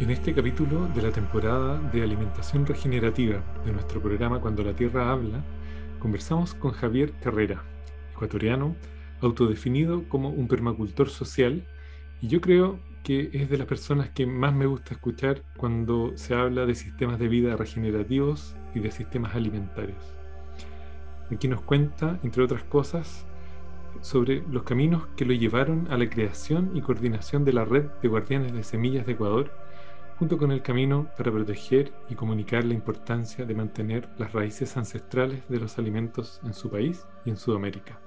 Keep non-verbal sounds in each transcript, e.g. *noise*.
En este capítulo de la temporada de alimentación regenerativa de nuestro programa Cuando la Tierra habla, conversamos con Javier Carrera, ecuatoriano, autodefinido como un permacultor social, y yo creo que es de las personas que más me gusta escuchar cuando se habla de sistemas de vida regenerativos y de sistemas alimentarios. Aquí nos cuenta, entre otras cosas, sobre los caminos que lo llevaron a la creación y coordinación de la red de guardianes de semillas de Ecuador junto con el camino para proteger y comunicar la importancia de mantener las raíces ancestrales de los alimentos en su país y en Sudamérica.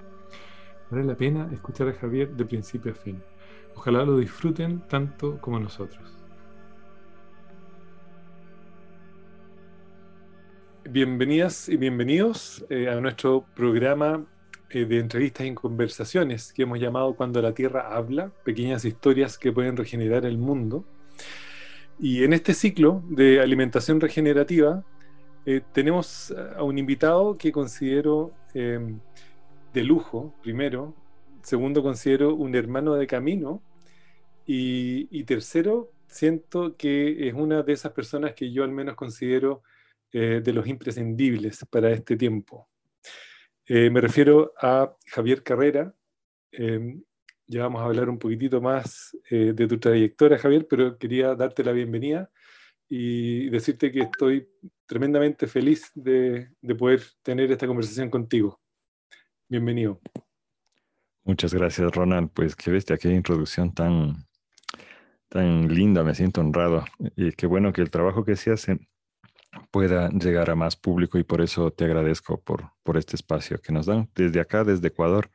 Vale la pena escuchar a Javier de principio a fin. Ojalá lo disfruten tanto como nosotros. Bienvenidas y bienvenidos eh, a nuestro programa eh, de entrevistas y conversaciones que hemos llamado Cuando la Tierra habla, pequeñas historias que pueden regenerar el mundo. Y en este ciclo de alimentación regenerativa eh, tenemos a un invitado que considero em, de lujo, primero. Segundo, considero un hermano de camino. Y, tercero, siento que es una de esas personas que yo al menos considero eh, de los imprescindibles para este tiempo. Eh, me refiero a Javier Carrera, em, ya vamos a hablar un poquitito más eh, de tu trayectoria, Javier, pero quería darte la bienvenida y decirte que estoy tremendamente feliz de, poder tener esta conversación contigo. Bienvenido. Muchas gracias, Ronald. Pues qué bestia, qué introducción tan, tan linda, me siento honrado. Y qué bueno que el trabajo que se hace pueda llegar a más público y por eso te agradezco por, por este espacio que nos dan desde acá, desde Ecuador.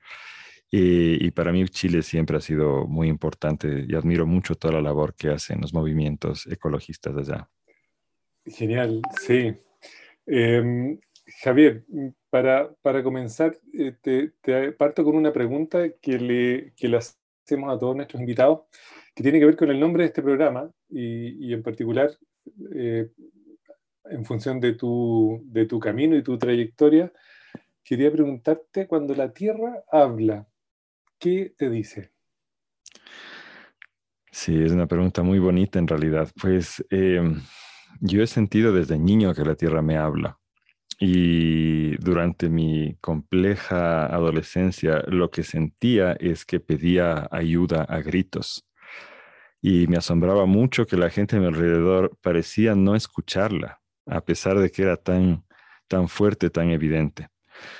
Y, para mí Chile siempre ha sido muy importante y admiro mucho toda la labor que hacen los movimientos ecologistas allá. Genial, sí. Em, Javier, para, para comenzar, eh, te, parto con una pregunta que le, que le hacemos a todos nuestros invitados, que tiene que ver con el nombre de este programa y, y en particular eh, en función de tu, de tu camino y tu trayectoria. Quería preguntarte, cuando la Tierra habla, ¿qué te dice? Sí, es una pregunta muy bonita en realidad. Pues em, yo he sentido desde niño que la tierra me habla. Y durante mi compleja adolescencia lo que sentía es que pedía ayuda a gritos. Y me asombraba mucho que la gente a mi alrededor parecía no escucharla, a pesar de que era tan, tan fuerte, tan evidente.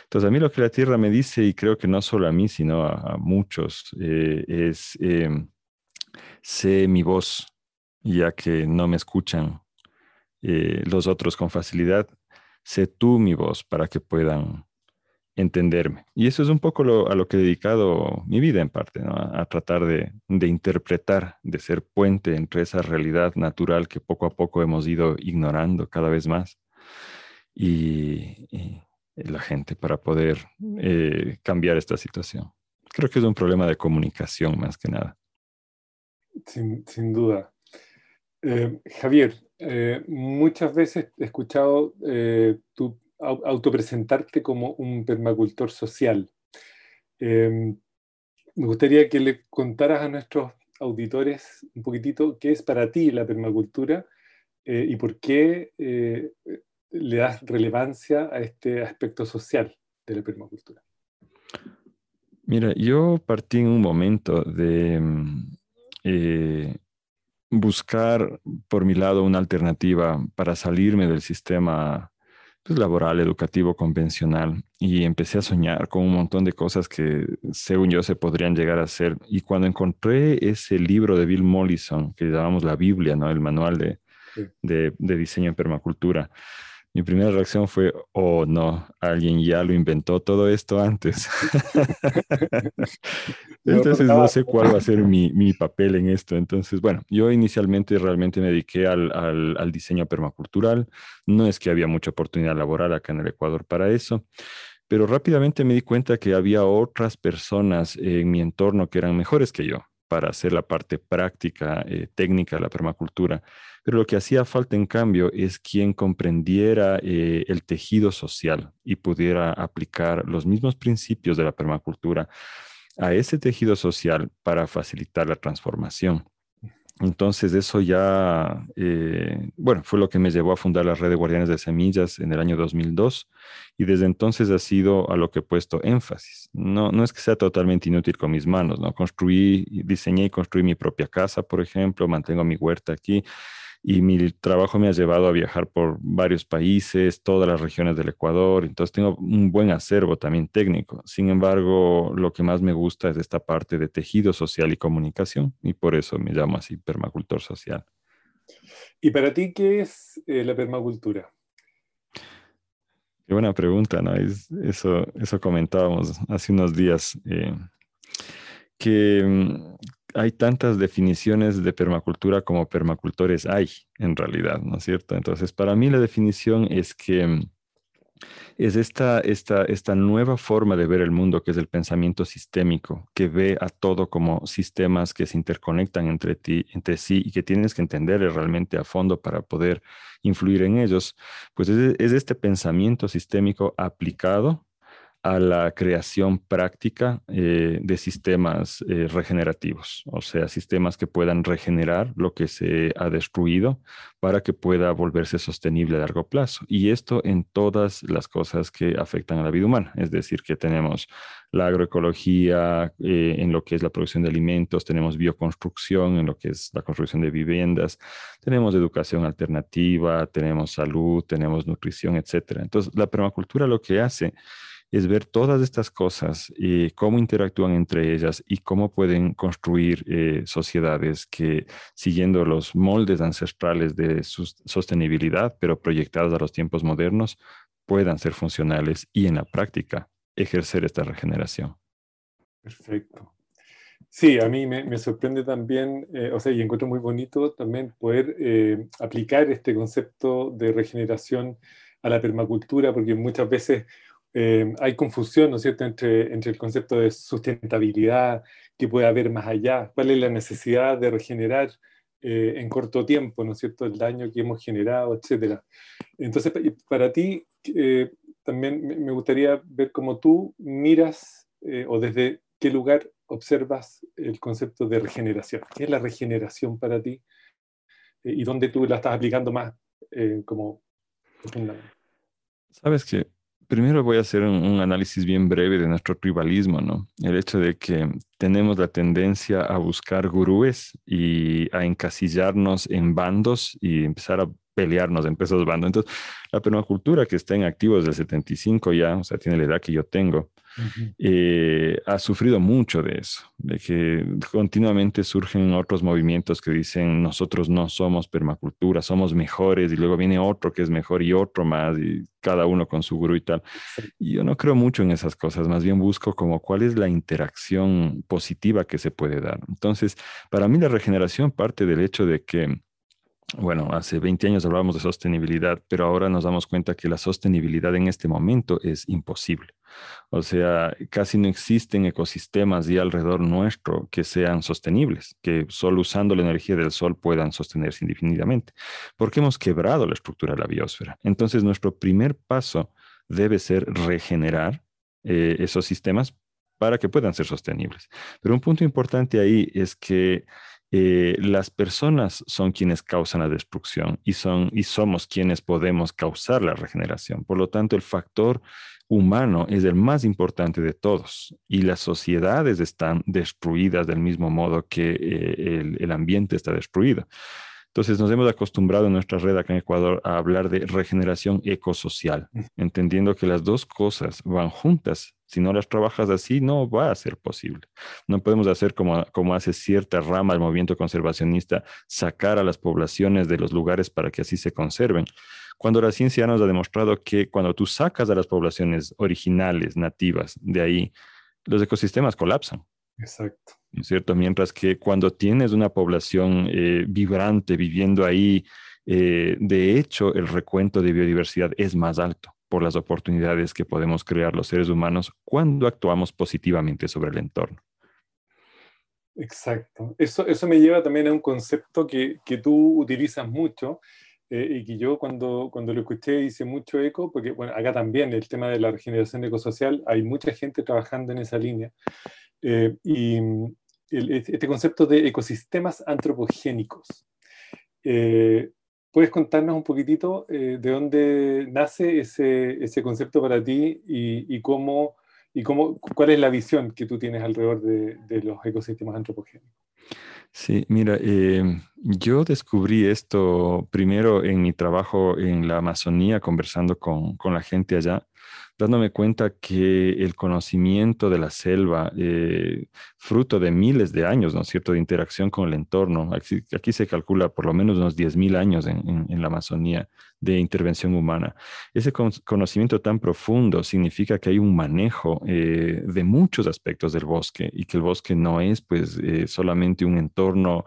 Entonces, a mí lo que la tierra me dice, y creo que no solo a mí, sino a, muchos, eh, es, em, sé mi voz, ya que no me escuchan eh, los otros con facilidad, sé tú mi voz para que puedan entenderme. Y eso es un poco a lo que he dedicado mi vida en parte, a, tratar de, interpretar, de ser puente entre esa realidad natural que poco a poco hemos ido ignorando cada vez más y la gente para poder eh, cambiar esta situación. Creo que es un problema de comunicación más que nada. Sin, duda. Eh, Javier, eh, muchas veces he escuchado tu autopresentarte como un permacultor social. Em, me gustaría que le contaras a nuestros auditores un poquitito qué es para ti la permacultura y por qué le das relevancia a este aspecto social de la permacultura? Mira, yo partí en un momento de mm, eh, buscar por mi lado una alternativa para salirme del sistema pues, laboral, educativo, convencional y empecé a soñar con un montón de cosas que según yo se podrían llegar a hacer. Y cuando encontré ese libro de Bill Mollison, que llamamos la Biblia, ¿no? el manual de, de diseño en permacultura, mi primera reacción fue, oh no, alguien ya lo inventó todo esto antes. *laughs* Entonces no sé cuál va a ser mi, mi, papel en esto. Entonces, bueno, yo inicialmente realmente me dediqué al, al, al, diseño permacultural. No es que había mucha oportunidad laboral acá en el Ecuador para eso, pero rápidamente me di cuenta que había otras personas en mi entorno que eran mejores que yo para hacer la parte práctica, eh, técnica de la permacultura. Pero lo que hacía falta, en cambio, es quien comprendiera eh, el tejido social y pudiera aplicar los mismos principios de la permacultura a ese tejido social para facilitar la transformación. Entonces eso ya, eh, bueno, fue lo que me llevó a fundar la red de guardianes de semillas en el año 2002 y desde entonces ha sido a lo que he puesto énfasis. No, no es que sea totalmente inútil con mis manos, ¿no? Construí, diseñé y construí mi propia casa, por ejemplo, mantengo mi huerta aquí y mi trabajo me ha llevado a viajar por varios países, todas las regiones del Ecuador, entonces tengo un buen acervo también técnico. Sin embargo, lo que más me gusta es esta parte de tejido social y comunicación y por eso me llamo así permacultor social. ¿Y para ti qué es eh, la permacultura? Qué buena pregunta, ¿no? eso, eso comentábamos hace unos días, eh, que mm, hay tantas definiciones de permacultura como permacultores hay en realidad, ¿no es cierto? Entonces, para mí la definición es que mm, es esta, esta, esta nueva forma de ver el mundo que es el pensamiento sistémico, que ve a todo como sistemas que se interconectan entre, ti, entre sí y que tienes que entender realmente a fondo para poder influir en ellos, pues es, es este pensamiento sistémico aplicado a la creación práctica eh, de sistemas eh, regenerativos, o sea, sistemas que puedan regenerar lo que se ha destruido para que pueda volverse sostenible a largo plazo. Y esto en todas las cosas que afectan a la vida humana, es decir, que tenemos la agroecología eh, en lo que es la producción de alimentos, tenemos bioconstrucción en lo que es la construcción de viviendas, tenemos educación alternativa, tenemos salud, tenemos nutrición, etc. Entonces, la permacultura lo que hace es ver todas estas cosas y cómo interactúan entre ellas y cómo pueden construir eh, sociedades que, siguiendo los moldes ancestrales de su sostenibilidad, pero proyectadas a los tiempos modernos, puedan ser funcionales y en la práctica ejercer esta regeneración. Perfecto. Sí, a mí me, sorprende también, eh, o sea, y encuentro muy bonito también poder eh, aplicar este concepto de regeneración a la permacultura, porque muchas veces eh, hay confusión, ¿no es cierto?, entre, entre el concepto de sustentabilidad que puede haber más allá, cuál es la necesidad de regenerar eh, en corto tiempo, ¿no es cierto?, el daño que hemos generado, etcétera. Entonces, para ti, eh, también me gustaría ver cómo tú miras o desde qué lugar observas el concepto de regeneración. ¿Qué es la regeneración para ti? ¿Y dónde tú la estás aplicando más como profundamente? Sabes que Primero voy a hacer un, análisis bien breve de nuestro tribalismo, ¿no? El hecho de que tenemos la tendencia a buscar gurúes y a encasillarnos en bandos y empezar a pelearnos entre esos bandos. Entonces, la permacultura que está en activo desde el 75 ya, o sea, tiene la edad que yo tengo, eh, ha sufrido mucho de eso, de que continuamente surgen otros movimientos que dicen nosotros no somos permacultura, somos mejores y luego viene otro que es mejor y otro más y cada uno con su gurú y tal. Y yo no creo mucho en esas cosas, más bien busco como cuál es la interacción positiva que se puede dar. Entonces, para mí la regeneración parte del hecho de que bueno, hace 20 años hablábamos de sostenibilidad, pero ahora nos damos cuenta que la sostenibilidad en este momento es imposible. O sea, casi no existen ecosistemas y alrededor nuestro que sean sostenibles, que solo usando la energía del sol puedan sostenerse indefinidamente, porque hemos quebrado la estructura de la biosfera. Entonces, nuestro primer paso debe ser regenerar eh, esos sistemas para que puedan ser sostenibles. Pero un punto importante ahí es que eh, las personas son quienes causan la destrucción y, son, y somos quienes podemos causar la regeneración. Por lo tanto, el factor humano es el más importante de todos y las sociedades están destruidas del mismo modo que eh, el, ambiente está destruido. Entonces nos hemos acostumbrado en nuestra red acá en Ecuador a hablar de regeneración ecosocial, entendiendo que las dos cosas van juntas. Si no las trabajas así, no va a ser posible. No podemos hacer como, como hace cierta rama del movimiento conservacionista, sacar a las poblaciones de los lugares para que así se conserven. Cuando la ciencia nos ha demostrado que cuando tú sacas a las poblaciones originales, nativas, de ahí, los ecosistemas colapsan. Exacto. ¿Es cierto? Mientras que cuando tienes una población eh, vibrante viviendo ahí, eh, de hecho, el recuento de biodiversidad es más alto por las oportunidades que podemos crear los seres humanos cuando actuamos positivamente sobre el entorno. Exacto. Eso, eso me lleva también a un concepto que, que tú utilizas mucho eh, y que yo cuando, cuando lo escuché hice mucho eco, porque bueno, acá también el tema de la regeneración ecosocial, hay mucha gente trabajando en esa línea. y este concepto de ecosistemas antropogénicos. Eh, ¿Puedes contarnos un poquitito eh, de dónde nace ese, ese concepto para ti y, y, cómo, y cómo, cuál es la visión que tú tienes alrededor de, los ecosistemas antropogénicos? Sí, mira, eh, yo descubrí esto primero en mi trabajo en la Amazonía, conversando con, con la gente allá dándome cuenta que el conocimiento de la selva, eh, fruto de miles de años, ¿no es cierto?, de interacción con el entorno, aquí, se calcula por lo menos unos 10.000 años en, la Amazonía de intervención humana. Ese conocimiento tan profundo significa que hay un manejo eh, de muchos aspectos del bosque y que el bosque no es pues eh, solamente un entorno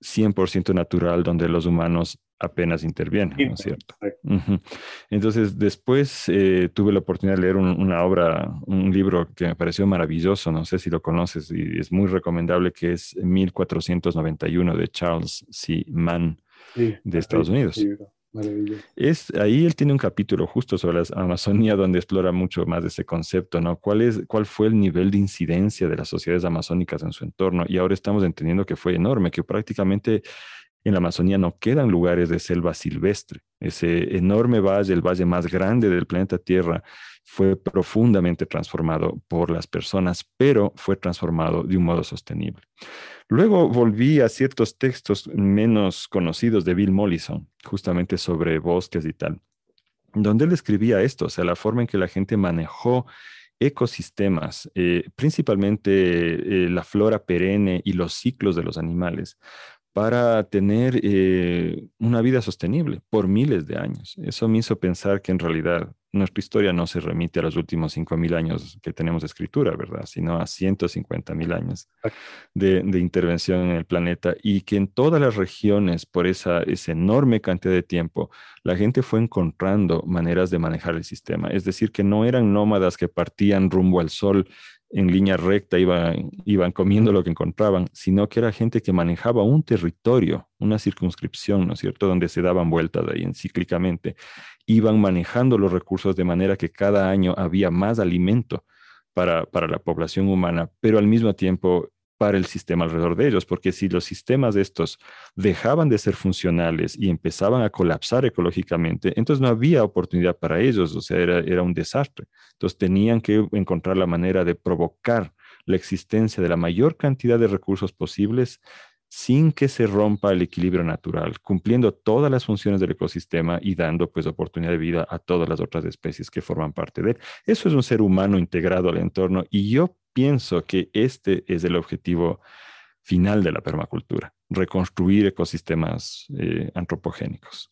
100% natural donde los humanos apenas intervienen, ¿no es cierto? Entonces, después eh, tuve la oportunidad de leer una obra, un libro que me pareció maravilloso, no sé si lo conoces y es muy recomendable, que es 1491 de Charles C. Mann de Estados Unidos. Es, ahí él tiene un capítulo justo sobre la Amazonía donde explora mucho más de ese concepto, ¿no? ¿Cuál, es, ¿Cuál fue el nivel de incidencia de las sociedades amazónicas en su entorno? Y ahora estamos entendiendo que fue enorme, que prácticamente en la Amazonía no quedan lugares de selva silvestre. Ese enorme valle, el valle más grande del planeta Tierra, fue profundamente transformado por las personas, pero fue transformado de un modo sostenible. Luego volví a ciertos textos menos conocidos de Bill Mollison, justamente sobre bosques y tal, donde él escribía esto, o sea, la forma en que la gente manejó ecosistemas, eh, principalmente eh, la flora perenne y los ciclos de los animales, para tener eh, una vida sostenible por miles de años. Eso me hizo pensar que en realidad nuestra historia no se remite a los últimos 5.000 años que tenemos de escritura, ¿verdad? Sino a 150.000 años de, intervención en el planeta y que en todas las regiones, por esa, esa enorme cantidad de tiempo, la gente fue encontrando maneras de manejar el sistema. Es decir, que no eran nómadas que partían rumbo al sol en línea recta iban, iban comiendo lo que encontraban, sino que era gente que manejaba un territorio, una circunscripción, ¿no es cierto?, donde se daban vueltas ahí encíclicamente. Iban manejando los recursos de manera que cada año había más alimento para, para la población humana, pero al mismo tiempo para el sistema alrededor de ellos, porque si los sistemas de estos dejaban de ser funcionales y empezaban a colapsar ecológicamente, entonces no había oportunidad para ellos, o sea, era, era un desastre. Entonces tenían que encontrar la manera de provocar la existencia de la mayor cantidad de recursos posibles sin que se rompa el equilibrio natural, cumpliendo todas las funciones del ecosistema y dando pues oportunidad de vida a todas las otras especies que forman parte de él. Eso es un ser humano integrado al entorno y yo pienso que este es el objetivo final de la permacultura, reconstruir ecosistemas eh, antropogénicos.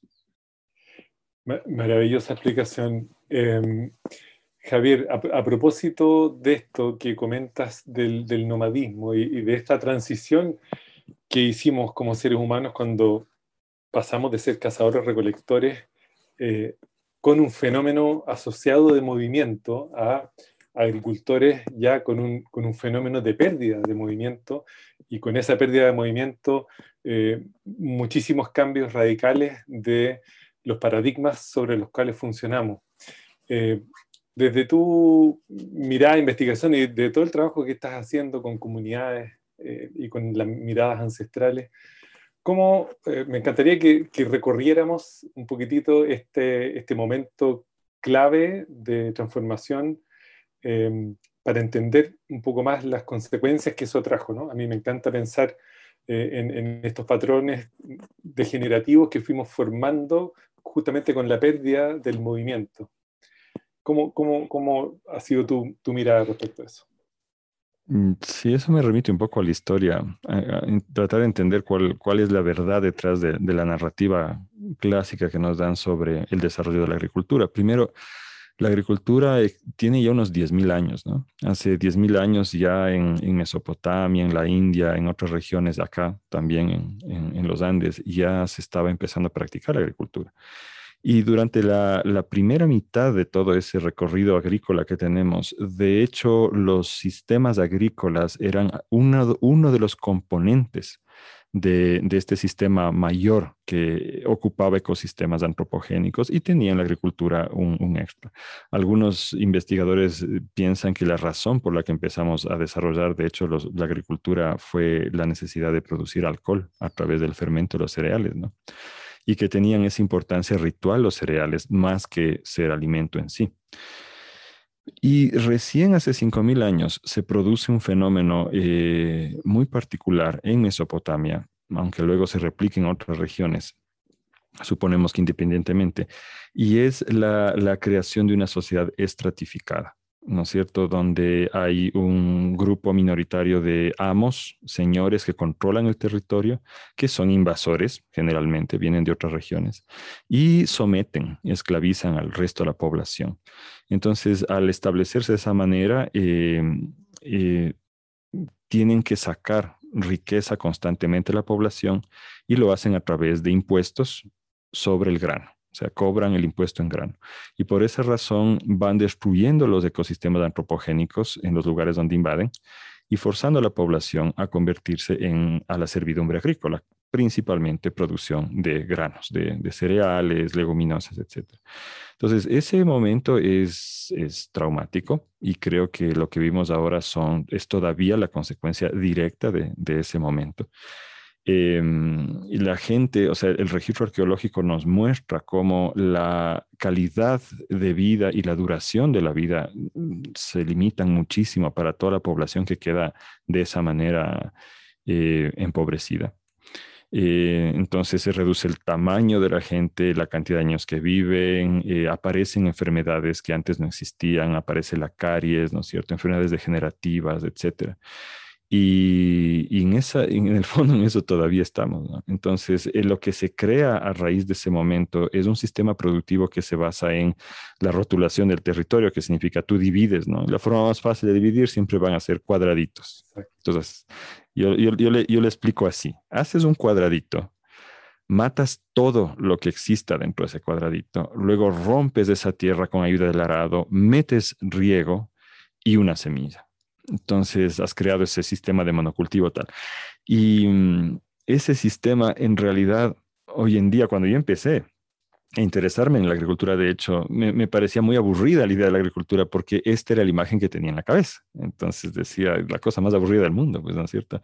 Maravillosa explicación. Em, Javier, a, propósito de esto que comentas del, nomadismo y, de esta transición que hicimos como seres humanos cuando pasamos de ser cazadores recolectores eh, con un fenómeno asociado de movimiento a agricultores ya con un, con un, fenómeno de pérdida de movimiento y con esa pérdida de movimiento eh, muchísimos cambios radicales de los paradigmas sobre los cuales funcionamos. Eh, desde tu mirada, investigación y de todo el trabajo que estás haciendo con comunidades eh, y con las miradas ancestrales, ¿cómo, me encantaría que, que, recorriéramos un poquitito este, este momento clave de transformación Em, para entender un poco más las consecuencias que eso trajo. ¿no? A mí me encanta pensar eh, en, estos patrones degenerativos que fuimos formando justamente con la pérdida del movimiento. ¿Cómo, cómo, cómo ha sido tu, tu, mirada respecto a eso? Mm, sí, eso me remite un poco a la historia, a, tratar de entender cuál, cuál, es la verdad detrás de, de la narrativa clásica que nos dan sobre el desarrollo de la agricultura. Primero, la agricultura eh, tiene ya unos 10.000 años, ¿no? Hace 10.000 años ya en, Mesopotamia, en la India, en otras regiones acá, también en, los Andes, ya se estaba empezando a practicar la agricultura. Y durante la, primera mitad de todo ese recorrido agrícola que tenemos, de hecho, los sistemas agrícolas eran uno de los componentes de, este sistema mayor que ocupaba ecosistemas antropogénicos y tenía en la agricultura un, extra. Algunos investigadores eh, piensan que la razón por la que empezamos a desarrollar, de hecho, la agricultura fue la necesidad de producir alcohol a través del fermento de los cereales. Y que tenían esa importancia ritual los cereales más que ser alimento en sí. Y recién hace 5.000 años se produce un fenómeno eh, muy particular en Mesopotamia, aunque luego se replique en otras regiones, suponemos que independientemente, y es la creación de una sociedad estratificada. ¿No es cierto?, donde hay un grupo minoritario de amos, señores que controlan el territorio, que son invasores, generalmente vienen de otras regiones, y someten, esclavizan al resto de la población. Entonces, al establecerse de esa manera, eh, eh, tienen que sacar riqueza constantemente de la población y lo hacen a través de impuestos sobre el grano. O sea, cobran el impuesto en grano. Y por esa razón van destruyendo los ecosistemas antropogénicos en los lugares donde invaden y forzando a la población a convertirse en, a la servidumbre agrícola, principalmente producción de granos, de, cereales, leguminosas, etc. Entonces, ese momento es, es traumático y creo que lo que vimos ahora son, es todavía la consecuencia directa de, de ese momento. Em, y la gente, o sea, el registro arqueológico nos muestra cómo la calidad de vida y la duración de la vida mm, se limitan muchísimo para toda la población que queda de esa manera eh, empobrecida. Eh, entonces se reduce el tamaño de la gente, la cantidad de años que viven, eh, aparecen enfermedades que antes no existían, aparece la caries, ¿no es cierto? Enfermedades degenerativas, etcétera. Y, en, esa, en el fondo en eso todavía estamos. Entonces, eh, lo que se crea a raíz de ese momento es un sistema productivo que se basa en la rotulación del territorio, que significa tú divides, ¿no? la forma más fácil de dividir siempre van a ser cuadraditos. Entonces, yo, yo, yo, le, yo le explico así. Haces un cuadradito, matas todo lo que exista dentro de ese cuadradito, luego rompes esa tierra con ayuda del arado, metes riego y una semilla entonces has creado ese sistema de monocultivo tal. Y mm, ese sistema en realidad, hoy en día, cuando yo empecé a interesarme en la agricultura, de hecho, me, parecía muy aburrida la idea de la agricultura porque esta era la imagen que tenía en la cabeza. Entonces decía, la cosa más aburrida del mundo, pues no es cierto.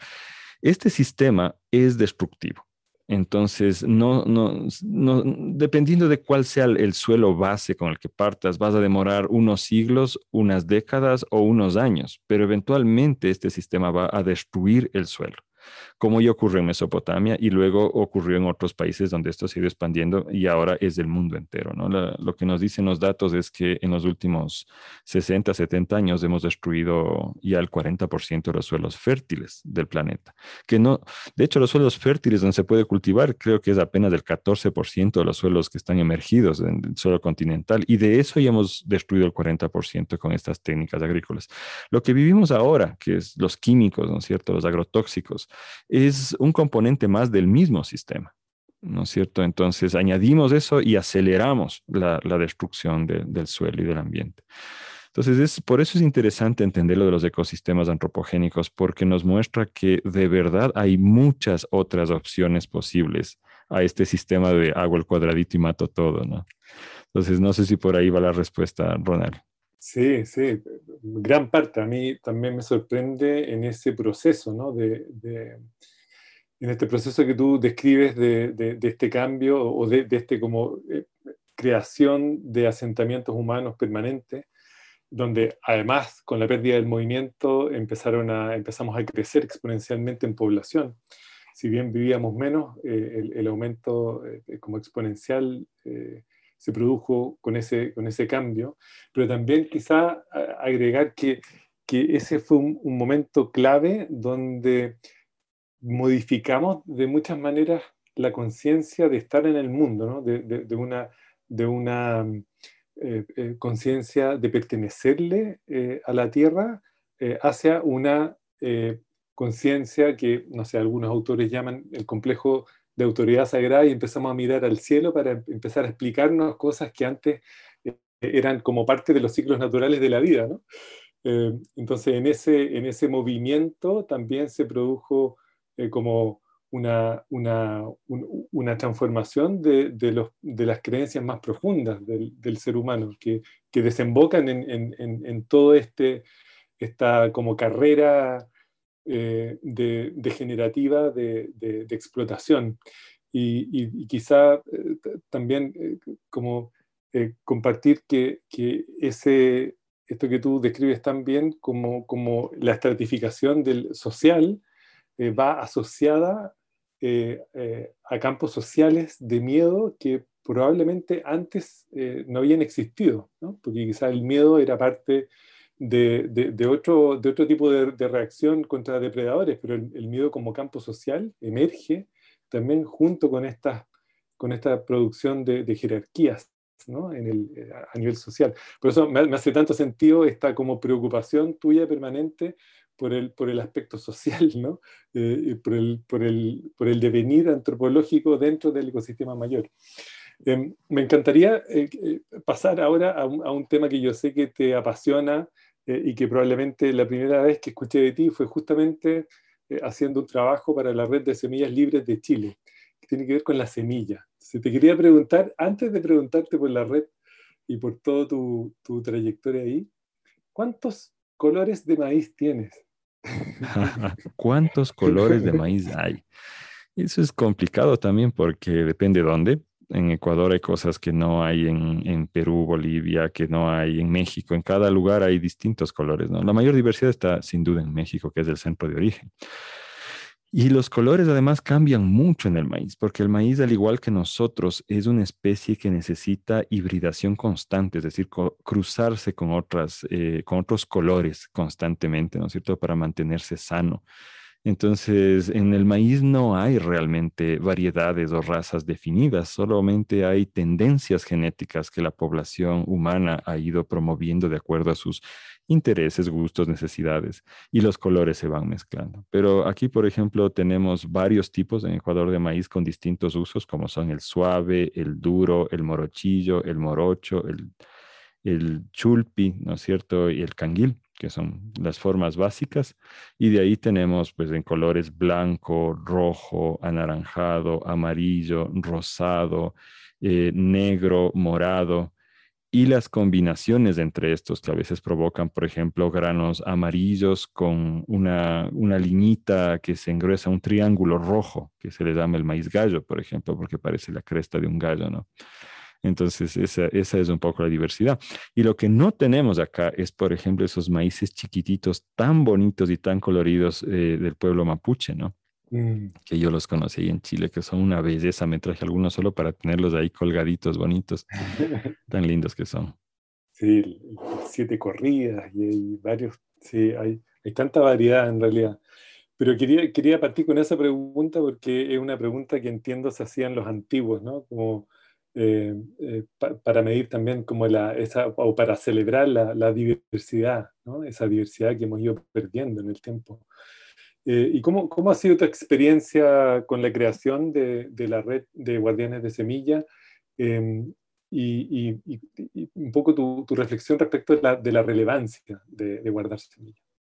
Este sistema es destructivo. Entonces, no, no, no, dependiendo de cuál sea el, suelo base con el que partas, vas a demorar unos siglos, unas décadas o unos años, pero eventualmente este sistema va a destruir el suelo como ya ocurrió en Mesopotamia y luego ocurrió en otros países donde esto se ha ido expandiendo y ahora es del mundo entero. ¿no? lo que nos dicen los datos es que en los últimos 60, 70 años hemos destruido ya el 40% de los suelos fértiles del planeta. Que no, de hecho, los suelos fértiles donde se puede cultivar creo que es apenas del 14% de los suelos que están emergidos en el suelo continental y de eso ya hemos destruido el 40% con estas técnicas agrícolas. Lo que vivimos ahora, que es los químicos, ¿no es cierto? Los agrotóxicos, es un componente más del mismo sistema, ¿no es cierto? Entonces añadimos eso y aceleramos la, destrucción del suelo y del ambiente. Entonces, es, por eso es interesante entender lo de los ecosistemas antropogénicos, porque nos muestra que de verdad hay muchas otras opciones posibles a este sistema de hago el cuadradito y mato todo, ¿no? Entonces, no sé si por ahí va la respuesta, Ronald. Sí, sí, gran parte. A mí también me sorprende en ese proceso, ¿no? De, en este proceso que tú describes de, este cambio o de, este como eh, creación de asentamientos humanos permanentes, donde además con la pérdida del movimiento empezaron a, empezamos a crecer exponencialmente en población. si bien vivíamos menos, el, aumento como exponencial se produjo con ese, con ese cambio, pero también quizá agregar que, que ese fue un, momento clave donde modificamos de muchas maneras la conciencia de estar en el mundo, ¿no? de, de, una, de una eh, eh, conciencia de pertenecerle eh, a la tierra hacia una conciencia que, no sé, algunos autores llaman el complejo de autoridad sagrada y empezamos a mirar al cielo para empezar a explicarnos cosas que antes eh, eran como parte de los ciclos naturales de la vida. ¿no? Eh, entonces, en ese, en ese movimiento también se produjo eh, como una, una, una transformación de, los, de, las creencias más profundas del, ser humano, que, que desembocan en, en, en, todo este, esta como carrera eh, de, degenerativa de, explotación. Y, quizá eh, también eh, como compartir que, ese, esto que tú describes tan bien como, como la estratificación del social va asociada a campos sociales de miedo que probablemente antes no habían existido, porque quizá el miedo era parte de, otro, de otro tipo de, reacción contra depredadores, pero el, miedo como campo social emerge también junto con esta, con esta producción de, jerarquías ¿no? en el, eh, a nivel social. Por eso me, hace tanto sentido esta como preocupación tuya permanente por el, por el aspecto social, ¿no? Eh, por, el, por, el, por el devenir antropológico dentro del ecosistema mayor. Em, me encantaría eh, pasar ahora a un, tema que yo sé que te apasiona eh, y que probablemente la primera vez que escuché de ti fue justamente eh, haciendo un trabajo para la red de semillas libres de Chile, que tiene que ver con la semilla. Se te quería preguntar, antes de preguntarte por la red y por toda tu, tu trayectoria ahí, ¿cuántos colores de maíz tienes? *laughs* ¿Cuántos colores de maíz hay? Eso es complicado también porque depende de dónde en Ecuador hay cosas que no hay en, Perú, Bolivia, que no hay en México. En cada lugar hay distintos colores. ¿no? La mayor diversidad está sin duda en México, que es el centro de origen. Y los colores además cambian mucho en el maíz, porque el maíz, al igual que nosotros, es una especie que necesita hibridación constante, es decir, cruzarse con, otras, eh, con otros colores constantemente, ¿no es cierto?, para mantenerse sano. Entonces, en el maíz no hay realmente variedades o razas definidas, solamente hay tendencias genéticas que la población humana ha ido promoviendo de acuerdo a sus intereses, gustos, necesidades, y los colores se van mezclando. Pero aquí, por ejemplo, tenemos varios tipos en Ecuador de maíz con distintos usos, como son el suave, el duro, el morochillo, el morocho, el, el chulpi, ¿no es cierto? Y el canguil que son las formas básicas, y de ahí tenemos pues en colores blanco, rojo, anaranjado, amarillo, rosado, eh, negro, morado, y las combinaciones entre estos que a veces provocan, por ejemplo, granos amarillos con una, una liñita que se engruesa, un triángulo rojo, que se le llama el maíz gallo, por ejemplo, porque parece la cresta de un gallo, ¿no? Entonces, esa, es un poco la diversidad. Y lo que no tenemos acá es, por ejemplo, esos maíces chiquititos tan bonitos y tan coloridos eh, del pueblo mapuche, ¿no? Mm. Que yo los conocí en Chile, que son una belleza. Me traje algunos solo para tenerlos ahí colgaditos, bonitos, *laughs* tan lindos que son. Sí, siete corridas y hay varios, sí, hay, hay tanta variedad en realidad. Pero quería, quería partir con esa pregunta porque es una pregunta que entiendo se hacían los antiguos, ¿no? Como eh, eh, para medir también como la, esa, o para celebrar la, diversidad, ¿no? esa diversidad que hemos ido perdiendo en el tiempo. Eh, ¿Y cómo, cómo, ha sido tu experiencia con la creación de, de la red de guardianes de semilla? Em, y, un poco tu, reflexión respecto de la, de la relevancia de, de guardar semillas.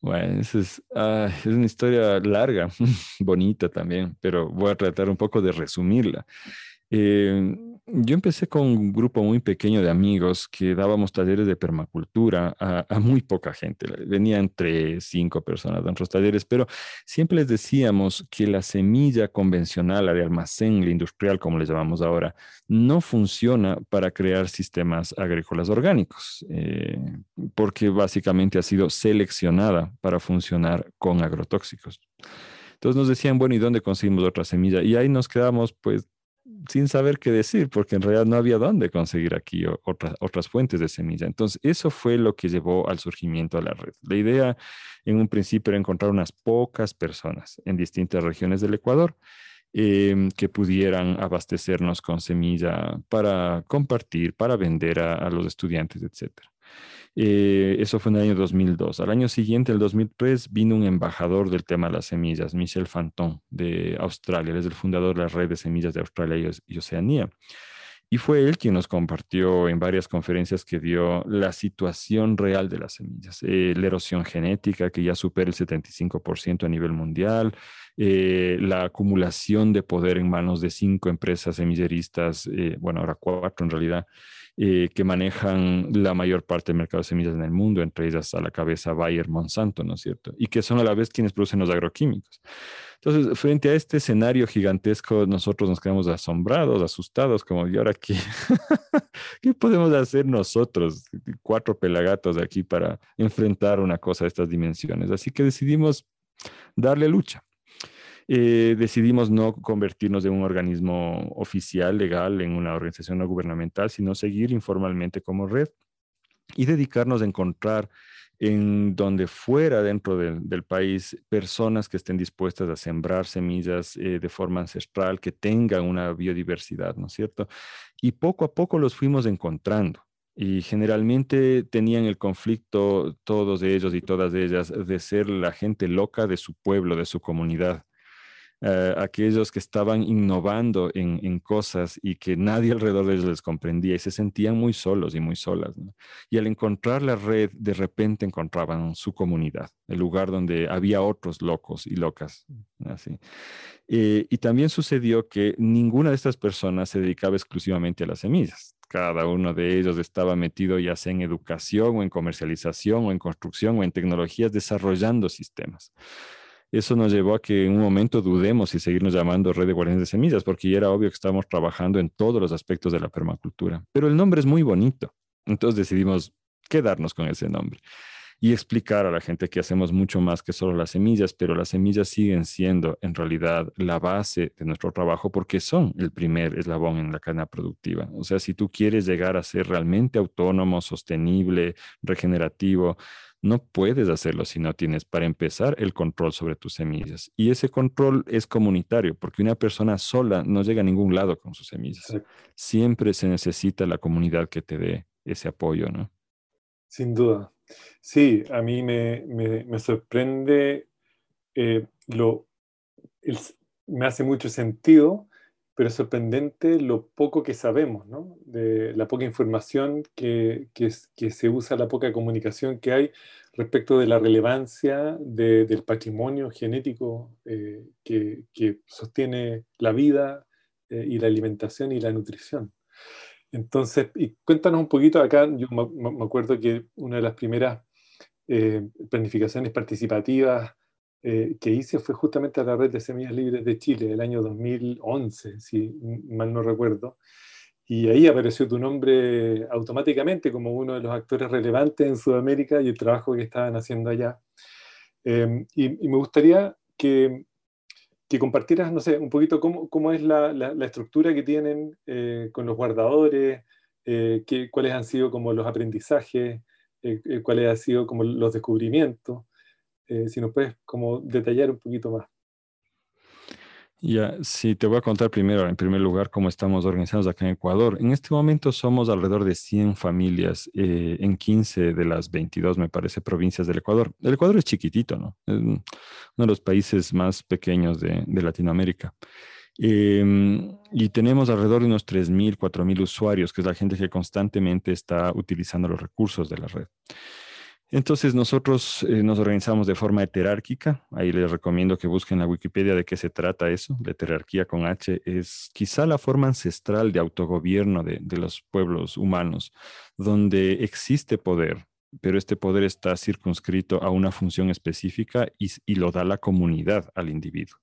Bueno, es, ah, es una historia larga, *laughs* bonita también, pero voy a tratar un poco de resumirla. Eh, yo empecé con un grupo muy pequeño de amigos que dábamos talleres de permacultura a, muy poca gente. Venía entre cinco personas de nuestros talleres, pero siempre les decíamos que la semilla convencional, la de almacén, la industrial, como le llamamos ahora, no funciona para crear sistemas agrícolas orgánicos, eh, porque básicamente ha sido seleccionada para funcionar con agrotóxicos. Entonces nos decían, bueno, ¿y dónde conseguimos otra semilla? Y ahí nos quedamos pues sin saber qué decir, porque en realidad no había dónde conseguir aquí otras, otras fuentes de semilla. Entonces, eso fue lo que llevó al surgimiento de la red. La idea en un principio era encontrar unas pocas personas en distintas regiones del Ecuador em, que pudieran abastecernos con semilla para compartir, para vender a, a los estudiantes, etcétera. Eh, eso fue en el año 2002. Al año siguiente, el 2003, vino un embajador del tema de las semillas, Michel Fanton, de Australia. Él es el fundador de la red de semillas de Australia y Oceanía. Y fue él quien nos compartió en varias conferencias que dio la situación real de las semillas, eh, la erosión genética que ya supera el 75% a nivel mundial, eh, la acumulación de poder en manos de cinco empresas semilleristas, bueno, ahora cuatro en realidad, eh, que manejan la mayor parte del mercado de semillas en el mundo, entre ellas a la cabeza Bayer, Monsanto, ¿no es cierto? Y que son a la vez quienes producen los agroquímicos. Entonces, frente a este escenario gigantesco, nosotros nos quedamos asombrados, asustados, como, ¿y ahora qué? *laughs* ¿Qué podemos hacer nosotros, cuatro pelagatos de aquí, para enfrentar una cosa de estas dimensiones? Así que decidimos darle lucha. Eh, decidimos no convertirnos de un organismo oficial, legal, en una organización no gubernamental, sino seguir informalmente como red y dedicarnos a encontrar en donde fuera dentro del país personas que estén dispuestas a sembrar semillas eh, de forma ancestral, que tengan una biodiversidad, ¿no es cierto? Y poco a poco los fuimos encontrando. Y generalmente tenían el conflicto todos ellos y todas ellas de ser la gente loca de su pueblo, de su comunidad. Eh, aquellos que estaban innovando en, cosas y que nadie *laughs* alrededor de ellos les comprendía y se sentían muy solos y muy solas. Y al encontrar la red, de repente encontraban su comunidad, el lugar donde había otros locos y locas. Así. Eh, y también sucedió que ninguna de estas personas se dedicaba exclusivamente a las semillas. Cada uno de ellos estaba metido ya sea en educación o en comercialización o en construcción o en tecnologías desarrollando sistemas eso nos llevó a que en un momento dudemos si seguirnos llamando Red de Guardianes de Semillas, porque ya era obvio que estábamos trabajando en todos los aspectos de la permacultura. Pero el nombre es muy bonito, entonces decidimos quedarnos con ese nombre y explicar a la gente que hacemos mucho más que solo las semillas, pero las semillas siguen siendo en realidad la base de nuestro trabajo porque son el primer eslabón en la cadena productiva. O sea, si tú quieres llegar a ser realmente autónomo, sostenible, regenerativo, no puedes hacerlo si no tienes, para empezar, el control sobre tus semillas. Y ese control es comunitario, porque una persona sola no llega a ningún lado con sus semillas. Siempre se necesita la comunidad que te dé ese apoyo, ¿no? Sin duda. Sí, a mí me, sorprende eh, lo... me hace mucho sentido pero es sorprendente lo poco que sabemos, ¿no? de la poca información que, que, se usa, la poca comunicación que hay respecto de la relevancia del patrimonio genético eh, que, que, sostiene la vida eh, y la alimentación y la nutrición. Entonces, y cuéntanos un poquito acá, yo me, acuerdo que una de las primeras eh, planificaciones participativas eh, que hice fue justamente a la red de Semillas Libres de Chile, el año 2011, si mal no recuerdo. Y ahí apareció tu nombre automáticamente como uno de los actores relevantes en Sudamérica y el trabajo que estaban haciendo allá. Em, y, me gustaría que, que, compartieras, no sé, un poquito cómo, es la, estructura que tienen eh, con los guardadores, eh, cuáles han sido como los aprendizajes, cuáles han sido como los descubrimientos. Eh, si nos puedes como detallar un poquito más. Ya, sí, te voy a contar primero, en primer lugar, cómo estamos organizados acá en Ecuador. En este momento somos alrededor de 100 familias eh, en 15 de las 22, me parece, provincias del Ecuador. El Ecuador es chiquitito, ¿no? Es uno de los países más pequeños de, Latinoamérica. Em, y tenemos alrededor de unos 3.000, 4.000 usuarios, que es la gente que constantemente está utilizando los recursos de la red. Entonces nosotros eh, nos organizamos de forma heterárquica. Ahí les recomiendo que busquen la Wikipedia de qué se trata eso. La heterarquía con H es quizá la forma ancestral de autogobierno de, los pueblos humanos, donde existe poder, pero este poder está circunscrito a una función específica y lo da la comunidad al individuo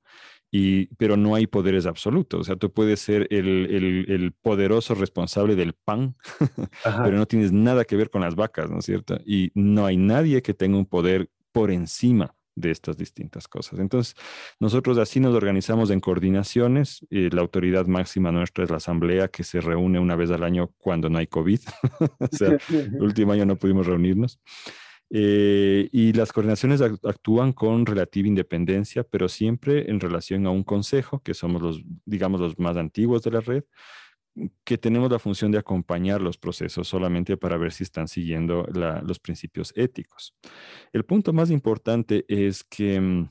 pero no hay poderes absolutos. O sea, tú puedes ser el, poderoso responsable del pan, *laughs* pero no tienes nada que ver con las vacas, ¿no es cierto? Y no hay nadie que tenga un poder por encima de estas distintas cosas. Entonces, nosotros así nos organizamos en coordinaciones. Eh, la autoridad máxima nuestra es la asamblea que se reúne una vez al año cuando no hay COVID. *laughs* o sea, *laughs* el último año no pudimos reunirnos. Eh, y las coordinaciones actúan con relativa independencia, pero siempre en relación a un consejo, que somos los, digamos, los más antiguos de la red, que tenemos la función de acompañar los procesos solamente para ver si están siguiendo los principios éticos. El punto más importante es que mm,